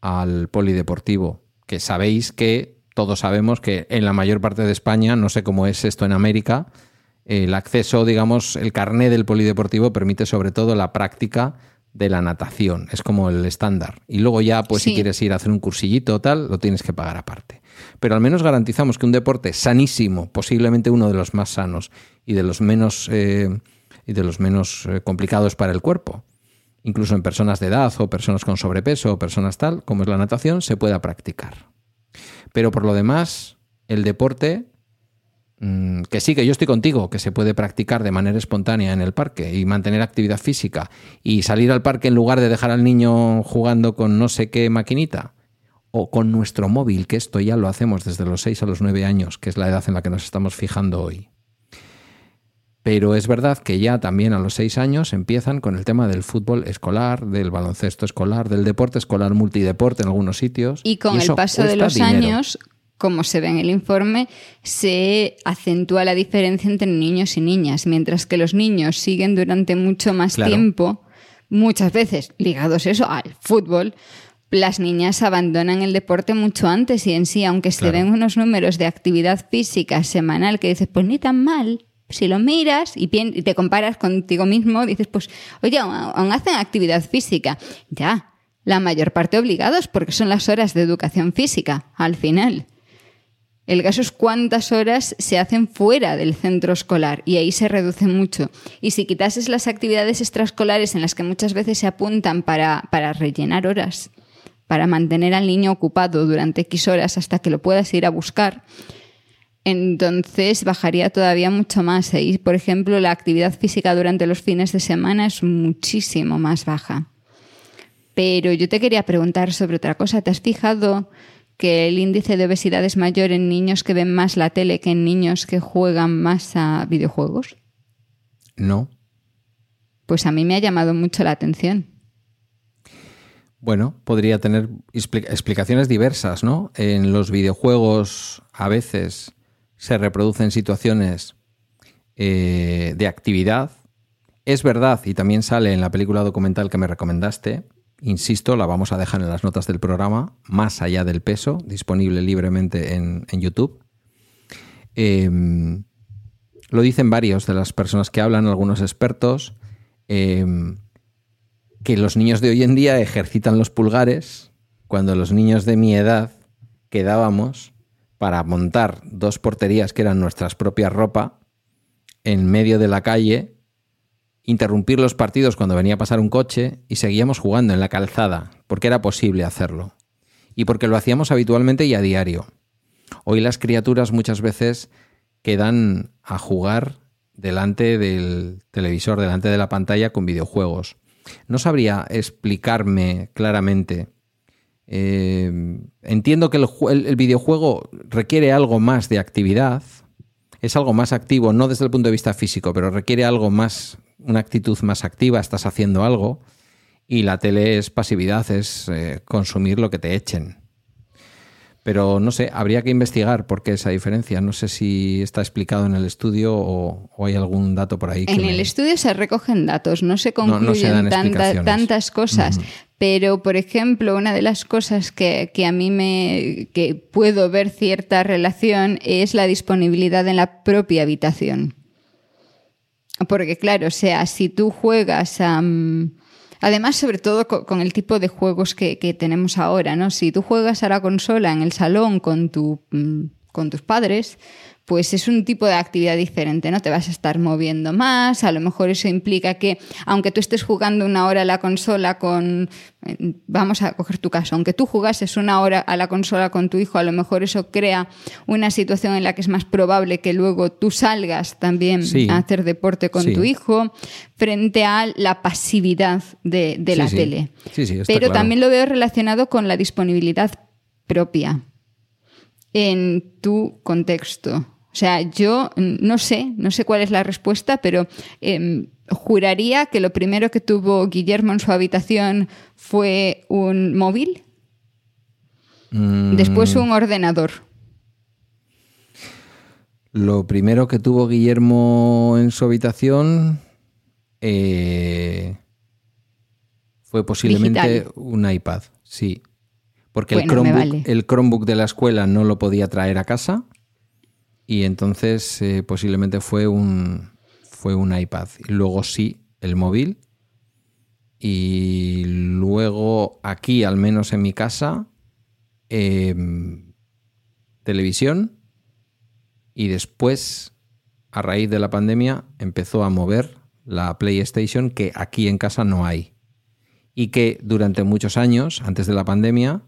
al polideportivo, que sabéis que todos sabemos que en la mayor parte de España, no sé cómo es esto en América, el acceso, digamos, el carné del polideportivo permite sobre todo la práctica de la natación, es como el estándar. Y luego ya, pues si quieres ir a hacer un cursillito o tal, lo tienes que pagar aparte. Pero al menos garantizamos que un deporte sanísimo, posiblemente uno de los más sanos y de los menos eh, y de los menos eh, complicados para el cuerpo. Incluso en personas de edad o personas con sobrepeso o personas tal, como es la natación, se pueda practicar. Pero por lo demás, el deporte, mm, que sí, que yo estoy contigo, que se puede practicar de manera espontánea en el parque y mantener actividad física y salir al parque en lugar de dejar al niño jugando con no sé qué maquinita o con nuestro móvil, que esto ya lo hacemos desde los 6 a los 9 años, que es la edad en la que nos estamos fijando hoy. Pero es verdad que ya también a los seis años empiezan con el tema del fútbol escolar, del baloncesto escolar, del deporte escolar multideporte en algunos sitios. Y con el paso de los años, como se ve en el informe, se acentúa la diferencia entre niños y niñas, mientras que los niños siguen durante mucho más tiempo, muchas veces ligados eso al fútbol, las niñas abandonan el deporte mucho antes y en sí, aunque se den unos números de actividad física semanal que dices, pues ni tan mal, si lo miras y, te comparas contigo mismo, dices, pues, oye, aún hacen actividad física. Ya, la mayor parte obligados porque son las horas de educación física, al final. El caso es cuántas horas se hacen fuera del centro escolar y ahí se reduce mucho. Y si quitases las actividades extraescolares en las que muchas veces se apuntan para, para rellenar horas, para mantener al niño ocupado durante X horas hasta que lo puedas ir a buscar, entonces bajaría todavía mucho más. Y, por ejemplo, la actividad física durante los fines de semana es muchísimo más baja. Pero yo te quería preguntar sobre otra cosa. ¿Te has fijado que el índice de obesidad es mayor en niños que ven más la tele que en niños que juegan más a videojuegos? No. Pues a mí me ha llamado mucho la atención. Bueno, podría tener explicaciones diversas, ¿no? En los videojuegos a veces se reproducen situaciones eh, de actividad. Es verdad, y también sale en la película documental que me recomendaste, Insisto, la vamos a dejar en las notas del programa, más allá del peso, disponible libremente en, YouTube. Em, lo dicen varios de las personas que hablan, algunos expertos, em, que los niños de hoy en día ejercitan los pulgares cuando los niños de mi edad quedábamos para montar dos porterías que eran nuestras propias ropa en medio de la calle interrumpir los partidos cuando venía a pasar un coche y seguíamos jugando en la calzada, porque era posible hacerlo. Y porque lo hacíamos habitualmente y a diario. Hoy las criaturas muchas veces quedan a jugar delante del televisor, delante de la pantalla con videojuegos. No sabría explicarme claramente. Eh, entiendo que el videojuego requiere algo más de actividad, es algo más activo, no desde el punto de vista físico, pero requiere algo más una actitud más activa, estás haciendo algo, y la tele es pasividad, es eh, consumir lo que te echen. Pero no sé, habría que investigar por qué esa diferencia. No sé si está explicado en el estudio o, hay algún dato por ahí. en el estudio se recogen datos, no se concluyen tantas cosas. Pero, por ejemplo, una de las cosas que, que, a mí me que puedo ver cierta relación es la disponibilidad en la propia habitación. Porque claro, o sea, si tú juegas a... además, sobre todo con, el tipo de juegos que, que, tenemos ahora, ¿no? Si tú juegas a la consola en el salón con, tu, mm, con tus padres, pues es un tipo de actividad diferente, ¿no? Te vas a estar moviendo más, a lo mejor eso implica que, aunque tú estés jugando una hora a la consola con, eh, vamos a coger tu caso, aunque tú jugases una hora a la consola con tu hijo, a lo mejor eso crea una situación en la que es más probable que luego tú salgas también a hacer deporte con tu hijo, frente a la pasividad de, la tele. Pero también lo veo relacionado con la disponibilidad propia en tu contexto. O sea, yo no sé, no sé cuál es la respuesta, pero em, juraría que lo primero que tuvo Guillermo en su habitación fue un móvil, mm. después un ordenador. Lo primero que tuvo Guillermo en su habitación eh, fue posiblemente un iPad, sí. Porque el, el Chromebook de la escuela no lo podía traer a casa y entonces eh, posiblemente fue un, fue un iPad. Y luego sí, el móvil. Y luego aquí, al menos en mi casa, em, televisión. Y después, a raíz de la pandemia, empezó a mover la PlayStation que aquí en casa no hay. Y que durante muchos años, antes de la pandemia,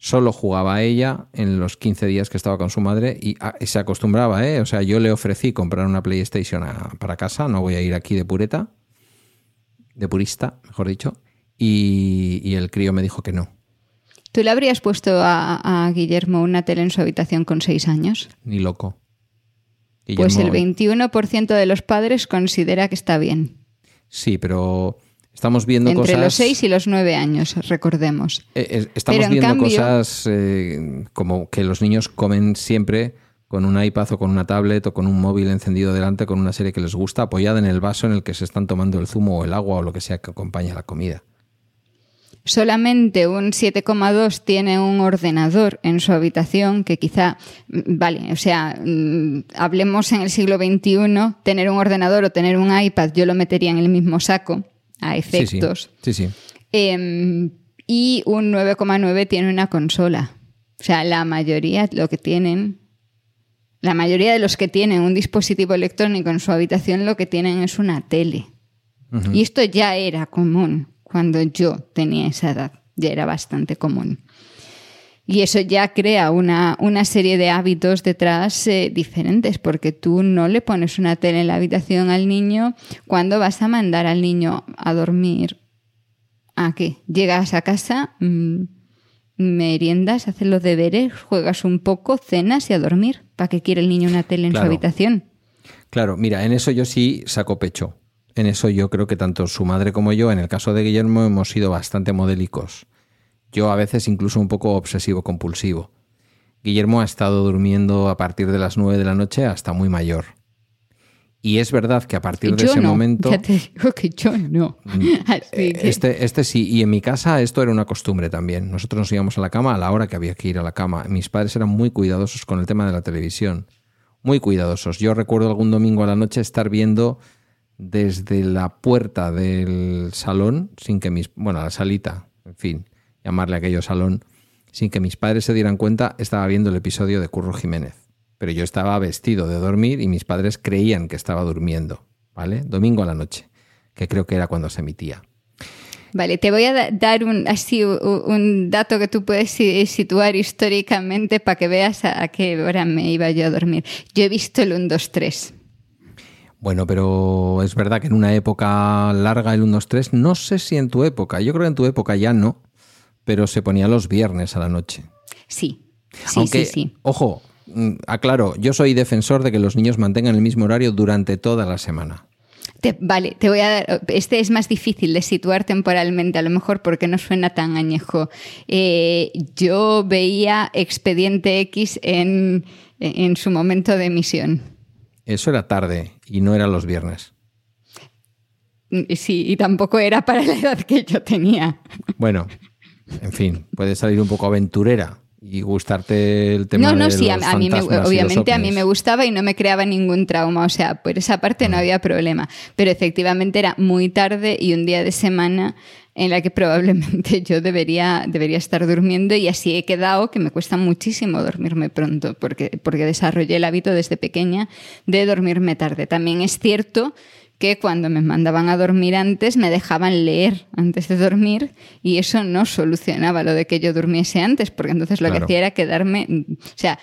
solo jugaba ella en los 15 días que estaba con su madre y, ah, se acostumbraba, ¿eh? O sea, yo le ofrecí comprar una PlayStation para casa, no voy a ir aquí de pureta, de purista, mejor dicho, y, el crío me dijo que no. ¿Tú le habrías puesto a, Guillermo una tele en su habitación con 6 años? Ni loco. pues el 21% de los padres considera que está bien. Sí, pero Estamos viendo Entre los 6 y los 9 años, recordemos. Eh, eh, estamos viendo cosas eh, como que los niños comen siempre con un iPad o con una tablet o con un móvil encendido delante con una serie que les gusta, apoyada en el vaso en el que se están tomando el zumo o el agua o lo que sea que acompaña la comida. solamente un 7,2 tiene un ordenador en su habitación, que quizá, mm, vale, o sea, mm, hablemos en el siglo XXI, tener un ordenador o tener un iPad, yo lo metería en el mismo saco, a efectos. Sí, sí. Em, y un 9,9 tiene una consola. O sea, la mayoría lo que tienen, la mayoría de los que tienen un dispositivo electrónico en su habitación lo que tienen es una tele. Y esto ya era común cuando yo tenía esa edad, ya era bastante común. Y eso ya crea una, una serie de hábitos detrás eh, diferentes, porque tú no le pones una tele en la habitación al niño cuando vas a mandar al niño a dormir. ¿A qué? Llegas a casa, mm, meriendas, haces los deberes, juegas un poco, cenas y a dormir. ¿Para qué quiere el niño una tele en su habitación? Claro, mira, en eso yo sí saco pecho. En eso yo creo que tanto su madre como yo, en el caso de Guillermo, hemos sido bastante modélicos. Yo a veces incluso un poco obsesivo compulsivo. Guillermo ha estado durmiendo a partir de las 9 de la noche hasta muy mayor. Y es verdad que a partir de ese momento. Ya te digo que yo no. Mm, este, este sí, y en mi casa esto era una costumbre también. Nosotros nos íbamos a la cama a la hora que había que ir a la cama. Mis padres eran muy cuidadosos con el tema de la televisión. Muy cuidadosos. Yo recuerdo algún domingo a la noche estar viendo desde la puerta del salón, sin que mis. Bueno, la salita, en fin, llamarle aquello salón, sin que mis padres se dieran cuenta, estaba viendo el episodio de Curro Jiménez. Pero yo estaba vestido de dormir y mis padres creían que estaba durmiendo, ¿vale? Domingo a la noche, que creo que era cuando se emitía. Vale, te voy a dar un, así un dato que tú puedes situar históricamente para que veas a, a qué hora me iba yo a dormir. Yo he visto el 1, 2, 3. Bueno, pero es verdad que en una época larga el 1, 2, 3, no sé si en tu época, yo creo que en tu época ya no, pero se ponía los viernes a la noche. Sí, sí, sí, sí. Ojo, mm, aclaro, yo soy defensor de que los niños mantengan el mismo horario durante toda la semana. vale, te voy a dar. Este es más difícil de situar temporalmente, a lo mejor porque no suena tan añejo. Eh, yo veía Expediente X en, en su momento de emisión. Eso era tarde y no era los viernes. Sí, y tampoco era para la edad que yo tenía. Bueno, en fin, puede salir un poco aventurera y gustarte el tema no, no, de sí, los a, mí me, obviamente a mí me gustaba y no me creaba ningún trauma, o sea, por esa parte no había problema, pero efectivamente era muy tarde y un día de semana en la que probablemente yo debería, debería estar durmiendo y así he quedado, que me cuesta muchísimo dormirme pronto, porque, porque desarrollé el hábito desde pequeña de dormirme tarde. También es cierto que cuando me mandaban a dormir antes me dejaban leer antes de dormir y eso no solucionaba lo de que yo durmiese antes, porque entonces lo Claro. que hacía era quedarme, o sea,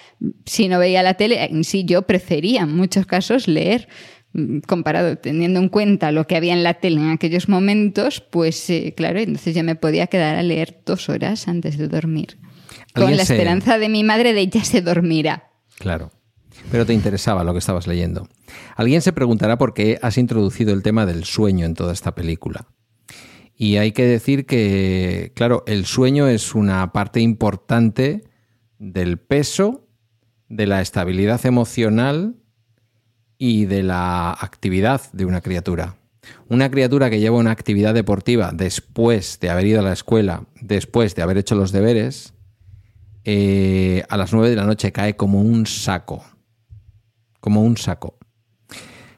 si no veía la tele, en sí yo prefería en muchos casos leer mm, comparado, teniendo en cuenta lo que había en la tele en aquellos momentos, pues eh, claro, entonces yo me podía quedar a leer dos horas antes de dormir. Con ¿Alguien la se- esperanza de mi madre de ya se dormirá. Claro. Pero te interesaba lo que estabas leyendo. Alguien se preguntará por qué has introducido el tema del sueño en toda esta película. Y hay que decir que, claro, el sueño es una parte importante del peso, de la estabilidad emocional y de la actividad de una criatura. Una criatura que lleva una actividad deportiva después de haber ido a la escuela, después de haber hecho los deberes, eh, a las 9 de la noche cae como un saco. Como un saco.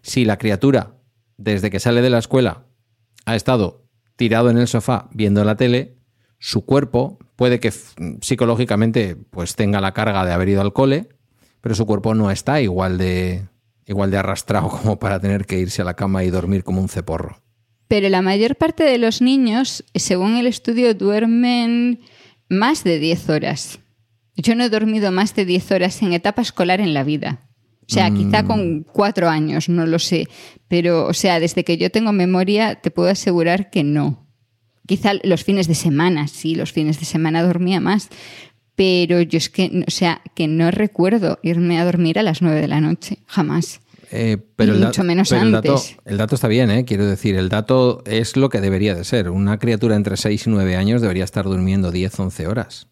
Si la criatura, desde que sale de la escuela, ha estado tirado en el sofá viendo la tele, su cuerpo puede que psicológicamente pues tenga la carga de haber ido al cole, pero su cuerpo no está igual de igual de arrastrado como para tener que irse a la cama y dormir como un ceporro. Pero la mayor parte de los niños, según el estudio, duermen más de 10 horas. Yo no he dormido más de 10 horas en etapa escolar en la vida. O sea, quizá con cuatro años, no lo sé. Pero, o sea, desde que yo tengo memoria, te puedo asegurar que no. Quizá los fines de semana, sí, los fines de semana dormía más. Pero yo es que, o sea, que no recuerdo irme a dormir a las 9 de la noche, jamás. Eh, pero Y el mucho menos pero el dato, antes. el dato está bien, ¿eh? quiero decir, el dato es lo que debería de ser. Una criatura entre 6 y 9 años debería estar durmiendo 10, 11 horas.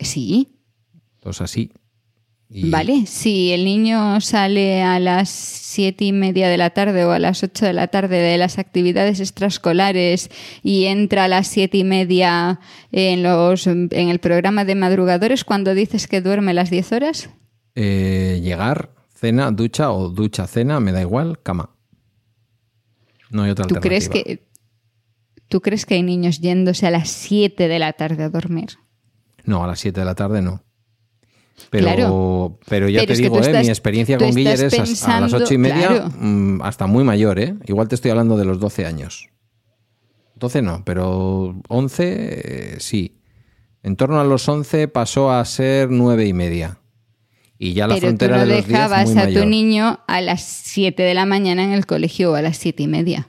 Sí, Pues así. Vale, si el niño sale a las siete y media de la tarde o a las ocho de la tarde de las actividades extraescolares y entra a las siete y media en, los, en el programa de madrugadores, cuando dices que duerme las diez horas? Eh, llegar, cena, ducha o ducha, cena, me da igual, cama. No hay otra ¿Tú alternativa. crees que ¿Tú crees que hay niños yéndose a las 7 de la tarde a dormir? No, a las 7 de la tarde no. Pero, Claro. pero ya Pero te digo, tú eh, estás- mi experiencia tú con Guiller es a las 8 y media, claro. mm, hasta muy mayor, ¿eh? Igual te estoy hablando de los 12 años. 12 no, pero 11 eh, sí. En torno a los 11 pasó a ser 9 y media. Y ya la Pero tú frontera no de los 10 dejabas muy a mayor. tu niño a las 7 de la mañana en el colegio o a las 7 y media.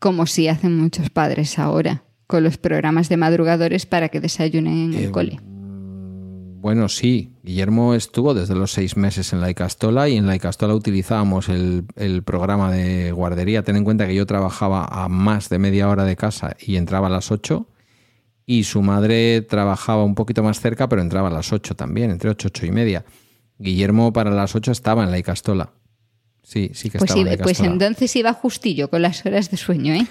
Como sí hacen muchos padres ahora, con los programas de madrugadores para que desayunen en el Eh, cole. Bueno, sí. Guillermo estuvo desde los seis meses en la Icastola y en la Icastola utilizábamos el, el programa de guardería. Ten en cuenta que yo trabajaba a más de media hora de casa y entraba a las 8 y su madre trabajaba un poquito más cerca, pero entraba a las 8 también, entre 8 y 8 y media. Guillermo para las 8 estaba en la Icastola. Sí, sí que Pues, estaba en la pues Icastola. entonces iba justillo con las horas de sueño, ¿eh?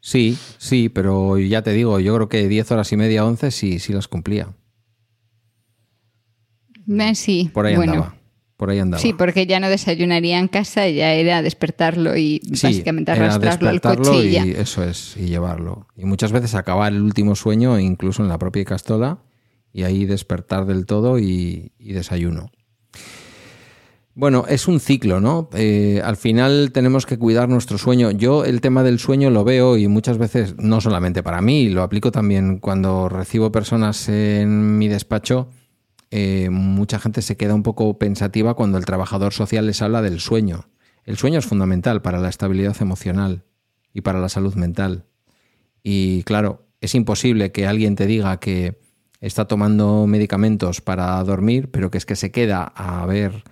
Sí, sí, pero ya te digo, yo creo que 10 horas y media, 11 sí, sí las cumplía. Eh, Sí, Por ahí bueno. andaba. Por ahí andaba. Sí, porque ya no desayunaría en casa, ya era despertarlo y Sí, básicamente arrastrarlo al coche y y eso es, y llevarlo. Y muchas veces acabar el último sueño incluso en la propia castola y ahí despertar del todo y, y desayuno. Bueno, es un ciclo, ¿no? Eh, al final tenemos que cuidar nuestro sueño. Yo el tema del sueño lo veo y muchas veces, no solamente para mí, lo aplico también cuando recibo personas en mi despacho, eh, mucha gente se queda un poco pensativa cuando el trabajador social les habla del sueño. El sueño es fundamental para la estabilidad emocional y para la salud mental. Y claro, es imposible que alguien te diga que está tomando medicamentos para dormir, pero que es que se queda a ver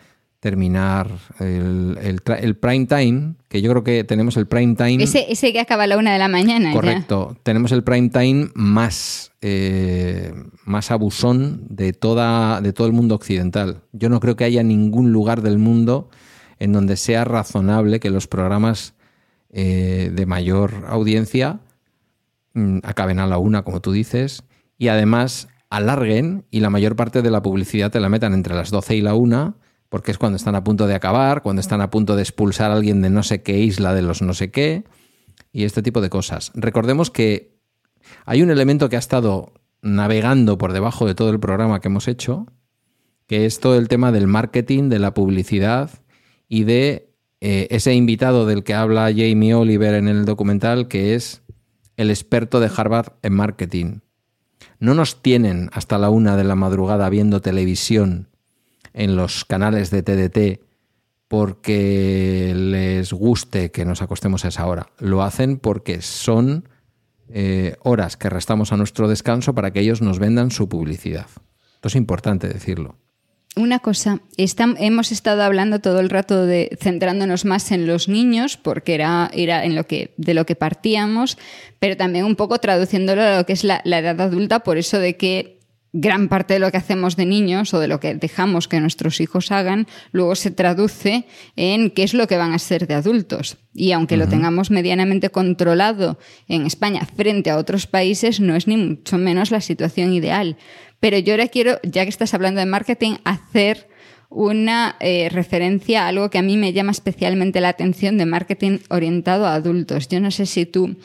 terminar el, el tra- el prime time, que yo creo que tenemos el prime time. Ese, ese que acaba a la una de la mañana. ya. Correcto. Tenemos el prime time más, eh, más abusón de, toda, de todo el mundo occidental. Yo no creo que haya ningún lugar del mundo en donde sea razonable que los programas eh, de mayor audiencia mm, acaben a la una, como tú dices, y además alarguen y la mayor parte de la publicidad te la metan entre las 12 y la una, porque es cuando están a punto de acabar, cuando están a punto de expulsar a alguien de no sé qué isla de los no sé qué, y este tipo de cosas. Recordemos que hay un elemento que ha estado navegando por debajo de todo el programa que hemos hecho, que es todo el tema del marketing, de la publicidad y de eh, ese invitado del que habla Jamie Oliver en el documental, que es el experto de Harvard en marketing. No nos tienen hasta la una de la madrugada viendo televisión en los canales de TDT porque les guste que nos acostemos a esa hora. Lo hacen porque son eh, horas que restamos a nuestro descanso para que ellos nos vendan su publicidad. Esto es importante decirlo. Una cosa, hemos estado hablando todo el rato de centrándonos más en los niños, porque era, era en lo que, de lo que partíamos, pero también un poco traduciéndolo a lo que es la edad adulta, por eso de que gran parte de lo que hacemos de niños o de lo que dejamos que nuestros hijos hagan, luego se traduce en qué es lo que van a ser de adultos. Y aunque lo tengamos medianamente controlado en España frente a otros países, no es ni mucho menos la situación ideal. Pero yo ahora quiero, ya que estás hablando de marketing, hacer una eh, referencia a algo que a mí me llama especialmente la atención de marketing orientado a adultos. Yo no sé si tú,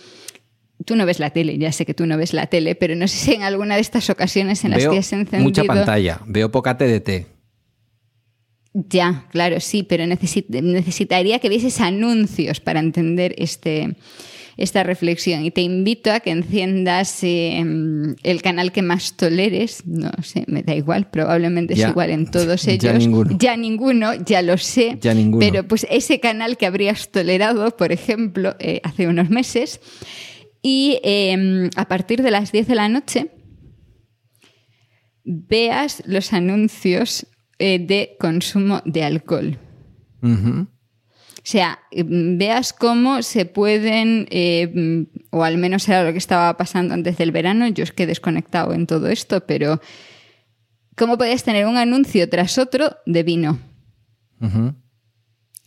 tú no ves la tele, ya sé que tú no ves la tele, pero no sé si en alguna de estas ocasiones en las veo que has encendido... mucha pantalla, veo poca TDT. Ya, claro, sí, pero necesit- necesitaría que vieses anuncios para entender este, esta reflexión. Y te invito a que enciendas eh, el canal que más toleres. No sé, me da igual, probablemente Ya. es igual en todos Ya ellos. ninguno. Ya ninguno, ya lo sé. Ya ninguno. Pero pues ese canal que habrías tolerado, por ejemplo, eh, hace unos meses. Y eh, a partir de las 10 de la noche veas los anuncios eh, de consumo de alcohol. O sea, mm, veas cómo se pueden, eh, mm, o al menos era lo que estaba pasando antes del verano, yo es que he desconectado en todo esto, pero ¿Cómo podías tener un anuncio tras otro de vino?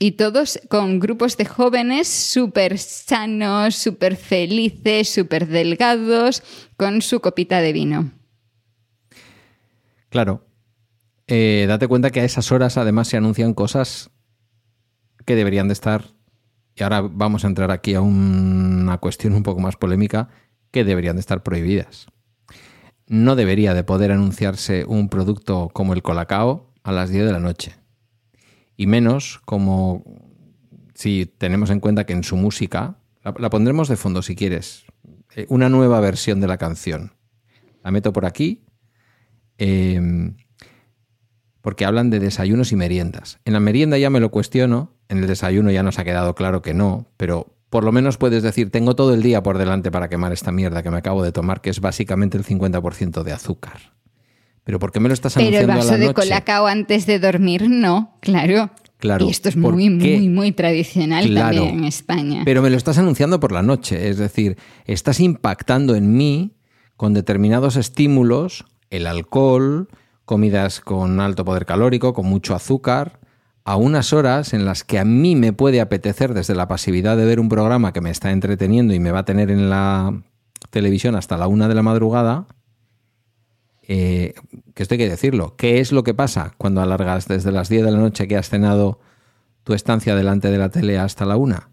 Y todos con grupos de jóvenes súper sanos, súper felices, súper delgados, con su copita de vino. Claro. Eh, date cuenta que a esas horas además se anuncian cosas que deberían de estar, y ahora vamos a entrar aquí a una cuestión un poco más polémica, que deberían de estar prohibidas. No debería de poder anunciarse un producto como el colacao a las 10 de la noche y menos como si tenemos en cuenta que en su música, la, pondremos de fondo si quieres, eh, una nueva versión de la canción. La meto por aquí em, porque hablan de desayunos y meriendas. En la merienda ya me lo cuestiono, en el desayuno ya nos ha quedado claro que no, pero por lo menos puedes decir, tengo todo el día por delante para quemar esta mierda que me acabo de tomar, que es básicamente el 50% de azúcar. Pero ¿por qué me lo estás anunciando Pero el vaso a la de colacao antes de dormir, no, claro. Claro. Y esto es muy, muy, muy tradicional también en España. Pero me lo estás anunciando por la noche, es decir, estás impactando en mí con determinados estímulos, el alcohol, comidas con alto poder calórico, con mucho azúcar, a unas horas en las que a mí me puede apetecer desde la pasividad de ver un programa que me está entreteniendo y me va a tener en la televisión hasta la una de la madrugada, eh, que esto hay que decirlo, ¿qué es lo que pasa cuando alargas desde las 10 de la noche que has cenado tu estancia delante de la tele hasta la una?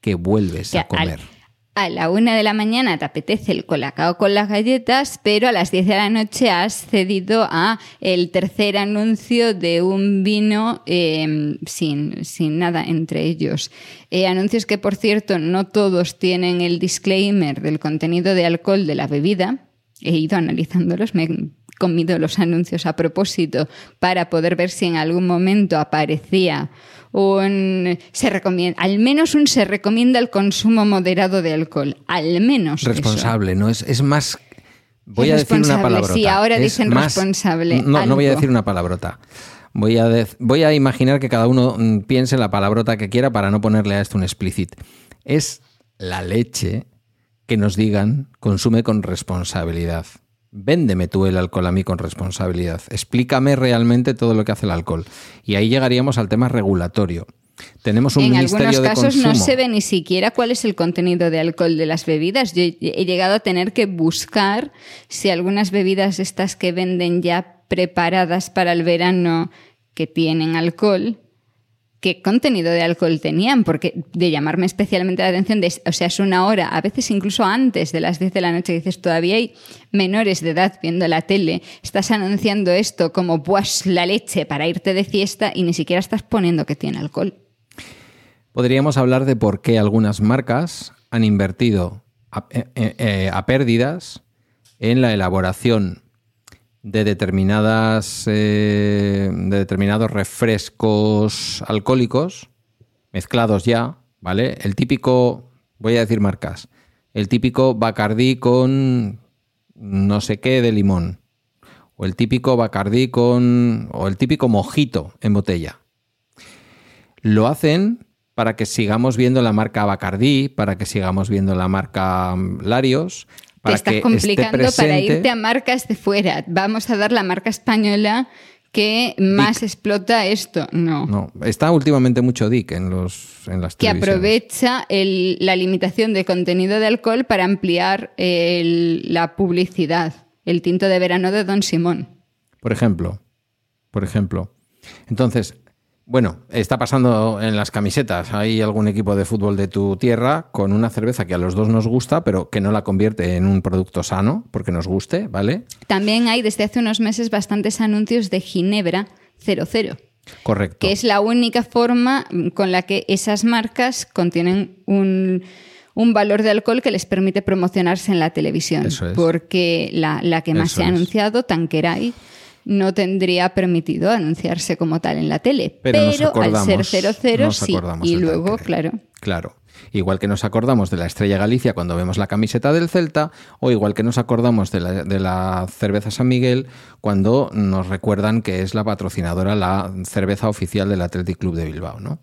Que vuelves a comer. a la una de la mañana te apetece el colacao con las galletas, pero a las 10 de la noche has cedido a el tercer anuncio de un vino em, sin, sin, nada entre ellos. Eh, anuncios que, por cierto, no todos tienen el disclaimer del contenido de alcohol de la bebida he ido analizándolos, me he comido los anuncios a propósito para poder ver si en algún momento aparecía un se recomienda, al menos un se recomienda el consumo moderado de alcohol, al menos responsable, no es, es más voy a decir una palabrota. Sí, ahora dicen responsable. No, no voy a decir una palabrota. Voy a, voy a imaginar que cada uno mm, piense la palabrota que quiera para no ponerle a esto un explicit. Es la leche que nos digan consume con responsabilidad. Véndeme tú el alcohol a mí con responsabilidad. Explícame realmente todo lo que hace el alcohol. Y ahí llegaríamos al tema regulatorio. Tenemos un en algunos casos no se ve ni siquiera cuál es el contenido de alcohol de las bebidas. Yo he llegado a tener que buscar si algunas bebidas estas que venden ya preparadas para el verano que tienen alcohol qué contenido de alcohol tenían, porque de llamarme especialmente la atención, o sea, es una hora, a veces incluso antes de las 10 de la noche, dices, todavía hay menores de edad viendo la tele, estás anunciando esto como pues la leche para irte de fiesta y ni siquiera estás poniendo que tiene alcohol. Podríamos hablar de por qué algunas marcas han invertido a, eh, eh, a pérdidas en la elaboración de determinadas eh, de determinados refrescos alcohólicos mezclados ya, ¿vale? El típico, voy a decir marcas, el típico Bacardí con no sé qué de limón o el típico Bacardí con o el típico mojito en botella. Lo hacen para que sigamos viendo la marca Bacardí, para que sigamos viendo la marca Larios, te estás complicando para irte a marcas de fuera. Vamos a dar la marca española que más explota esto. No. No, está últimamente mucho DIC en, los, en las Que aprovecha la limitación de contenido de alcohol para ampliar la publicidad. El tinto de verano de Don Simón. Por ejemplo. Por ejemplo. Entonces, bueno, está pasando en las camisetas. Hay algún equipo de fútbol de tu tierra con una cerveza que a los dos nos gusta, pero que no la convierte en un producto sano porque nos guste, ¿vale? También hay desde hace unos meses bastantes anuncios de Ginebra 00. Correcto. Que es la única forma con la que esas marcas contienen un, valor de alcohol que les permite promocionarse en la televisión. Porque la, que más se ha anunciado, Tanqueray, no tendría permitido anunciarse como tal en la tele. Pero, al ser 00 sí. Y luego, claro. Claro. Igual que nos acordamos de la Estrella Galicia cuando vemos la camiseta del Celta, o igual que nos acordamos de la, cerveza San Miguel cuando nos recuerdan que es la patrocinadora, la cerveza oficial del Athletic Club de Bilbao. ¿no?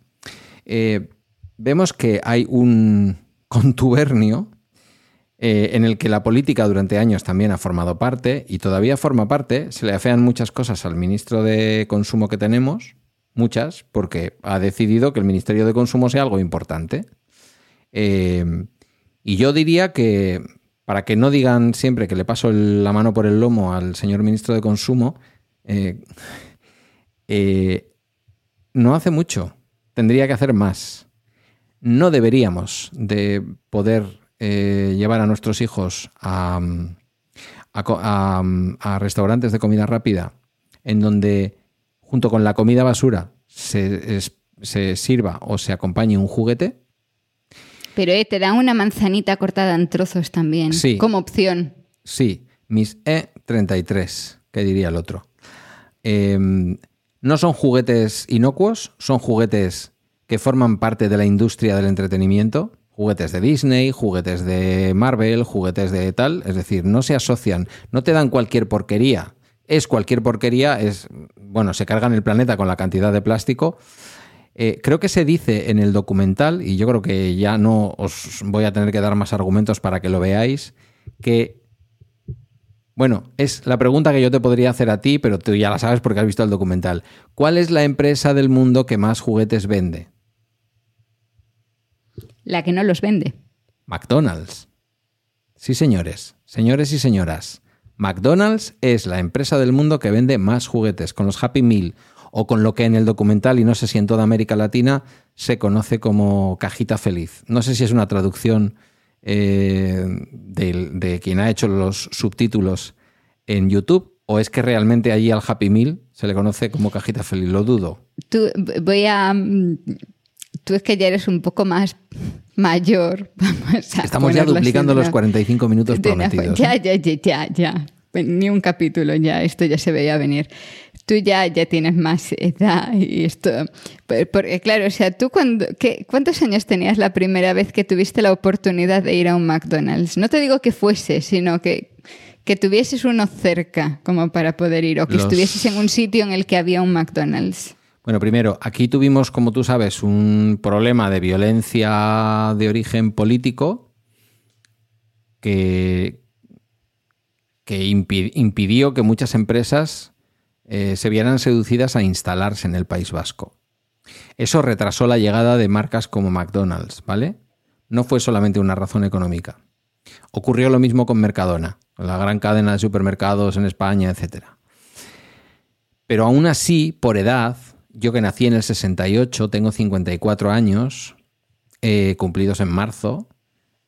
Eh, vemos que hay un contubernio eh, en el que la política durante años también ha formado parte y todavía forma parte, se le afean muchas cosas al ministro de Consumo que tenemos, muchas, porque ha decidido que el Ministerio de Consumo sea algo importante. Eh, y yo diría que, para que no digan siempre que le paso la mano por el lomo al señor ministro de Consumo, eh, no hace mucho, tendría que hacer más. No deberíamos de poder eh, llevar a nuestros hijos a, restaurantes de comida rápida en donde junto con la comida basura se, sirva o se acompañe un juguete. Pero eh, te dan una manzanita cortada en trozos también, sí, como opción. Sí, mis E33, que diría el otro. Em, no son juguetes inocuos, son juguetes que forman parte de la industria del entretenimiento juguetes de Disney, juguetes de Marvel, juguetes de tal, es decir, no se asocian, no te dan cualquier porquería. Es cualquier porquería, es, bueno, se cargan el planeta con la cantidad de plástico. Eh, creo que se dice en el documental, y yo creo que ya no os voy a tener que dar más argumentos para que lo veáis, que, bueno, es la pregunta que yo te podría hacer a ti, pero tú ya la sabes porque has visto el documental. ¿Cuál es la empresa del mundo que más juguetes vende? La que no los vende. McDonald's. Sí, señores, señores y señoras. McDonald's es la empresa del mundo que vende más juguetes, con los Happy Meal o con lo que en el documental, y no sé si en toda América Latina, se conoce como cajita feliz. No sé si es una traducción eh, de, quien ha hecho los subtítulos en YouTube o es que realmente allí al Happy Meal se le conoce como cajita feliz. Lo dudo. Tú, voy a mm, tú es que ya eres un poco más mayor. Estamos ya duplicando los 45 minutos prometidos. Ya, ya, ya, ya, ya. Ni un capítulo ya, esto ya se veía venir. Tú ya, ya tienes más edad y esto. Porque claro, o sea, tú cuando, ¿qué, ¿cuántos años tenías la primera vez que tuviste la oportunidad de ir a un McDonald's? No te digo que fuese, sino que, que tuvieses uno cerca como para poder ir o que estuvieses en un sitio en el que había un McDonald's. Bueno, primero, aquí tuvimos, como tú sabes, un problema de violencia de origen político que, que impidió que muchas empresas eh, se vieran seducidas a instalarse en el País Vasco. Eso retrasó la llegada de marcas como McDonald's, ¿vale? No fue solamente una razón económica. Ocurrió lo mismo con Mercadona, la gran cadena de supermercados en España, etc. Pero aún así, por edad, yo que nací en el 68, tengo 54 años, eh, cumplidos en marzo.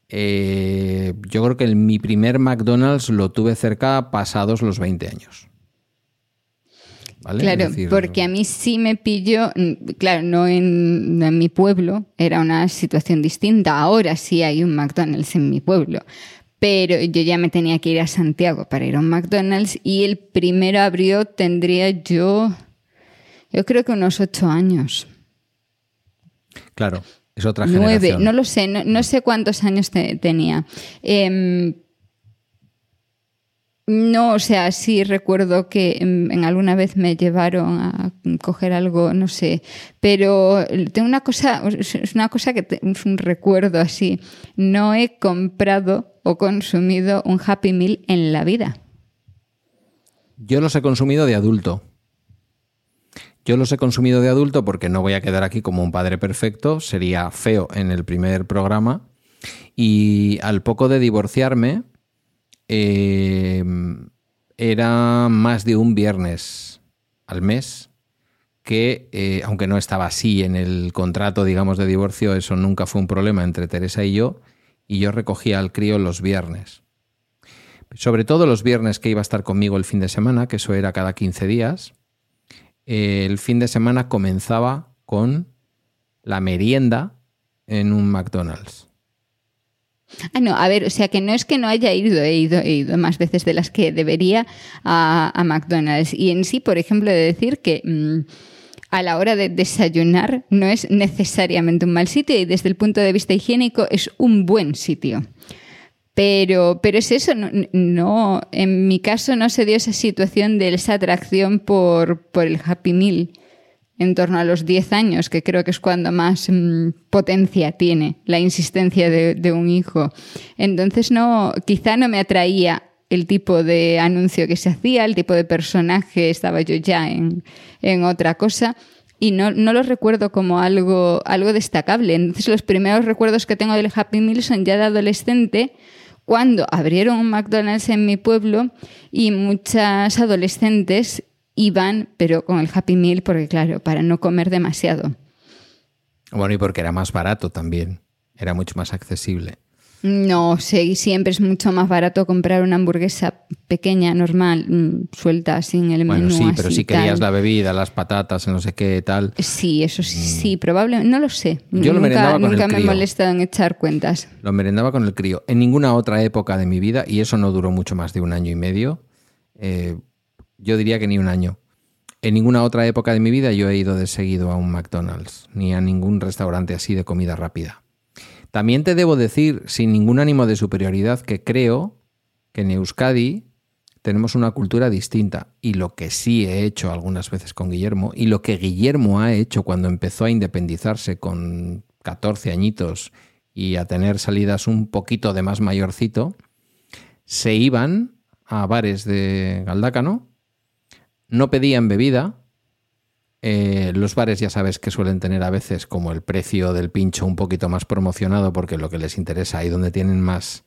Eh, yo creo que mi primer McDonald's lo tuve cerca pasados los 20 años. Claro, porque a mí sí me pilló, claro, no en, en, mi pueblo, era una situación distinta. Ahora sí hay un McDonald's en mi pueblo, pero yo ya me tenía que ir a Santiago para ir a un McDonald's y el primero abrió tendría yo yo creo que unos ocho años. Claro, es otra Nueve, generación. no lo sé, no, sé cuántos años tenía. Em, no, o sea, sí recuerdo que en, alguna vez me llevaron a coger algo, no sé, pero tengo una cosa, es una cosa que es un recuerdo así. No he comprado o consumido un Happy Meal en la vida. Yo los he consumido de adulto. Yo los he consumido de adulto porque no voy a quedar aquí como un padre perfecto, sería feo en el primer programa. Y al poco de divorciarme, eh, era más de un viernes al mes que, eh, aunque no estaba así en el contrato, digamos, de divorcio, eso nunca fue un problema entre Teresa y yo, y yo recogía al crío los viernes. Sobre todo los viernes que iba a estar conmigo el fin de semana, que eso era cada 15 días, el fin de semana comenzaba con la merienda en un McDonald's. Ah, no, a ver, o sea que no es que no haya ido, he ido, he ido más veces de las que debería a, McDonald's. Y en sí, por ejemplo, de decir que mm, a la hora de desayunar no es necesariamente un mal sitio y desde el punto de vista higiénico es un buen sitio. Pero, pero es eso, no, en mi caso no se dio esa situación de esa atracción por, por el Happy Meal. en torno a los 10 años, que creo que es cuando más mm, potencia tiene la insistencia de, un hijo. Entonces no, quizá no me atraía el tipo de anuncio que se hacía, el tipo de personaje, estaba yo ya en, otra cosa y no, no, lo recuerdo como algo, algo destacable. Entonces los primeros recuerdos que tengo del Happy Meal son ya de adolescente, cuando abrieron un McDonald's en mi pueblo y muchas adolescentes iban, pero con el Happy Meal, porque claro, para no comer demasiado. Bueno, y porque era más barato también, era mucho más accesible. No sé, siempre es mucho más barato comprar una hamburguesa pequeña, normal, mm, suelta, sin el bueno, menú. Sí, pero si querías la bebida, las patatas, no sé qué tal. Sí, eso sí, mm. sí probablemente. No lo sé. Yo lo merendaba con nunca el me he molestado en echar cuentas. Lo merendaba con el crío. En ninguna otra época de mi vida, y eso no duró mucho más de un año y medio, eh, yo diría que ni un año. En ninguna otra época de mi vida yo he ido de seguido a un McDonald's, ni a ningún restaurante así de comida rápida. También te debo decir, sin ningún ánimo de superioridad, que creo que en Euskadi tenemos una cultura distinta. Y lo que sí he hecho algunas veces con Guillermo, y lo que Guillermo ha hecho cuando empezó a independizarse con 14 añitos y a tener salidas un poquito de más mayorcito, se iban a bares de Galdácano, no pedían bebida, eh, los bares ya sabes que suelen tener a veces como el precio del pincho un poquito más promocionado porque lo que les interesa ahí donde tienen más...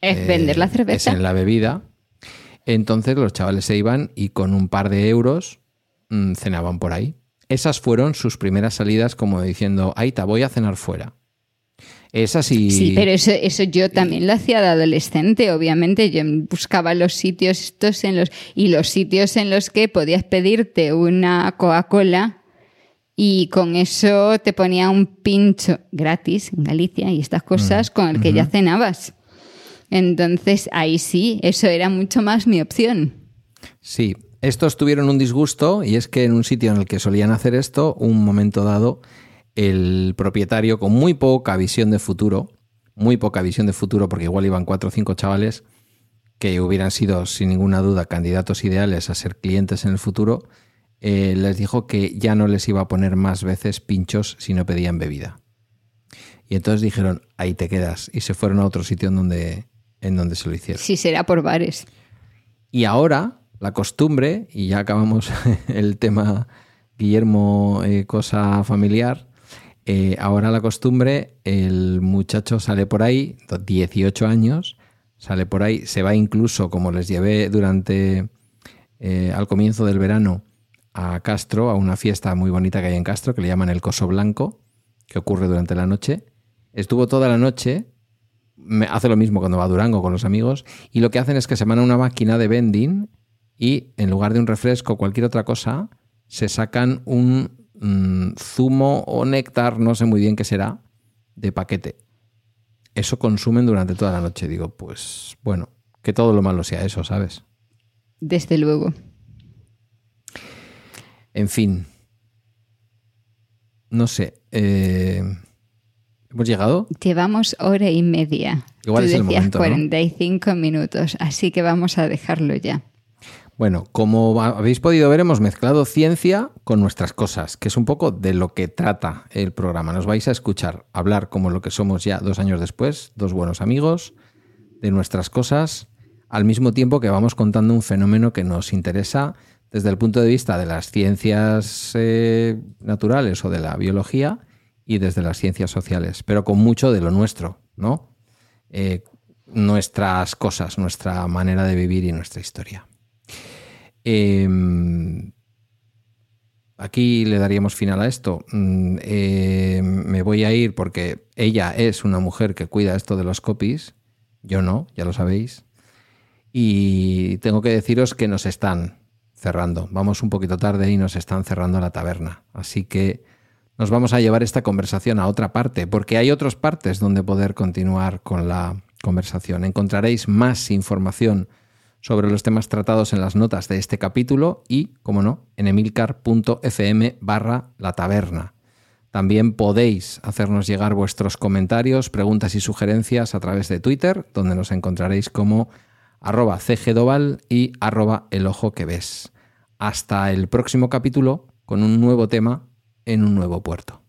Es vender la cerveza. Es en la bebida. Entonces los chavales se iban y con un par de euros mm, cenaban por ahí. Esas fueron sus primeras salidas como diciendo, ahí te voy a cenar fuera. Es así. Sí, pero eso, eso yo también lo hacía de adolescente, obviamente. Yo buscaba los sitios estos en los. y los sitios en los que podías pedirte una Coca-Cola y con eso te ponía un pincho gratis en Galicia y estas cosas mm, con el que ya cenabas. Entonces ahí sí, eso era mucho más mi opción. Sí, estos tuvieron un disgusto y es que en un sitio en el que solían hacer esto, un momento dado, el propietario con muy poca visión de futuro, muy poca visión de futuro, porque igual iban cuatro o cinco chavales que hubieran sido sin ninguna duda candidatos ideales a ser clientes en el futuro, eh, les dijo que ya no les iba a poner más veces pinchos si no pedían bebida. Y entonces dijeron, ahí te quedas. Y se fueron a otro sitio en donde, en donde se lo hicieron. Sí, será por bares. Y ahora, la costumbre, y ya acabamos el tema Guillermo, eh, cosa familiar, eh, ahora la costumbre, el muchacho sale por ahí, 18 años, sale por ahí, se va incluso, como les llevé durante, eh, al comienzo del verano, a Castro, a una fiesta muy bonita que hay en Castro, que le llaman el Coso Blanco, que ocurre durante la noche. Estuvo toda la noche, hace lo mismo cuando va a Durango con los amigos, y lo que hacen es que se van a una máquina de vending y en lugar de un refresco o cualquier otra cosa, se sacan un Mm, zumo o néctar, no sé muy bien qué será, de paquete. Eso consumen durante toda la noche. Digo, pues bueno, que todo lo malo sea eso, ¿sabes? Desde luego. En fin. No sé. Eh, ¿Hemos llegado? Llevamos hora y media. Igual es el momento, 45 minutos, así que vamos a dejarlo ya. Bueno, como habéis podido ver, hemos mezclado ciencia con nuestras cosas, que es un poco de lo que trata el programa. Nos vais a escuchar hablar como lo que somos ya dos años después, dos buenos amigos, de nuestras cosas, al mismo tiempo que vamos contando un fenómeno que nos interesa desde el punto de vista de las ciencias eh, naturales o de la biología y desde las ciencias sociales, pero con mucho de lo nuestro, ¿no? Eh, nuestras cosas, nuestra manera de vivir y nuestra historia. Em, aquí le daríamos final a esto. Mm, em, me voy a ir porque ella es una mujer que cuida esto de los copies. Yo no, ya lo sabéis. Y tengo que deciros que nos están cerrando. Vamos un poquito tarde y nos están cerrando la taberna. Así que nos vamos a llevar esta conversación a otra parte, porque hay otras partes donde poder continuar con la conversación. Encontraréis más información sobre los temas tratados en las notas de este capítulo y, como no, en emilcar.fm barra la taberna. También podéis hacernos llegar vuestros comentarios, preguntas y sugerencias a través de Twitter, donde nos encontraréis como arroba y arroba el ojo que ves. Hasta el próximo capítulo con un nuevo tema en un nuevo puerto.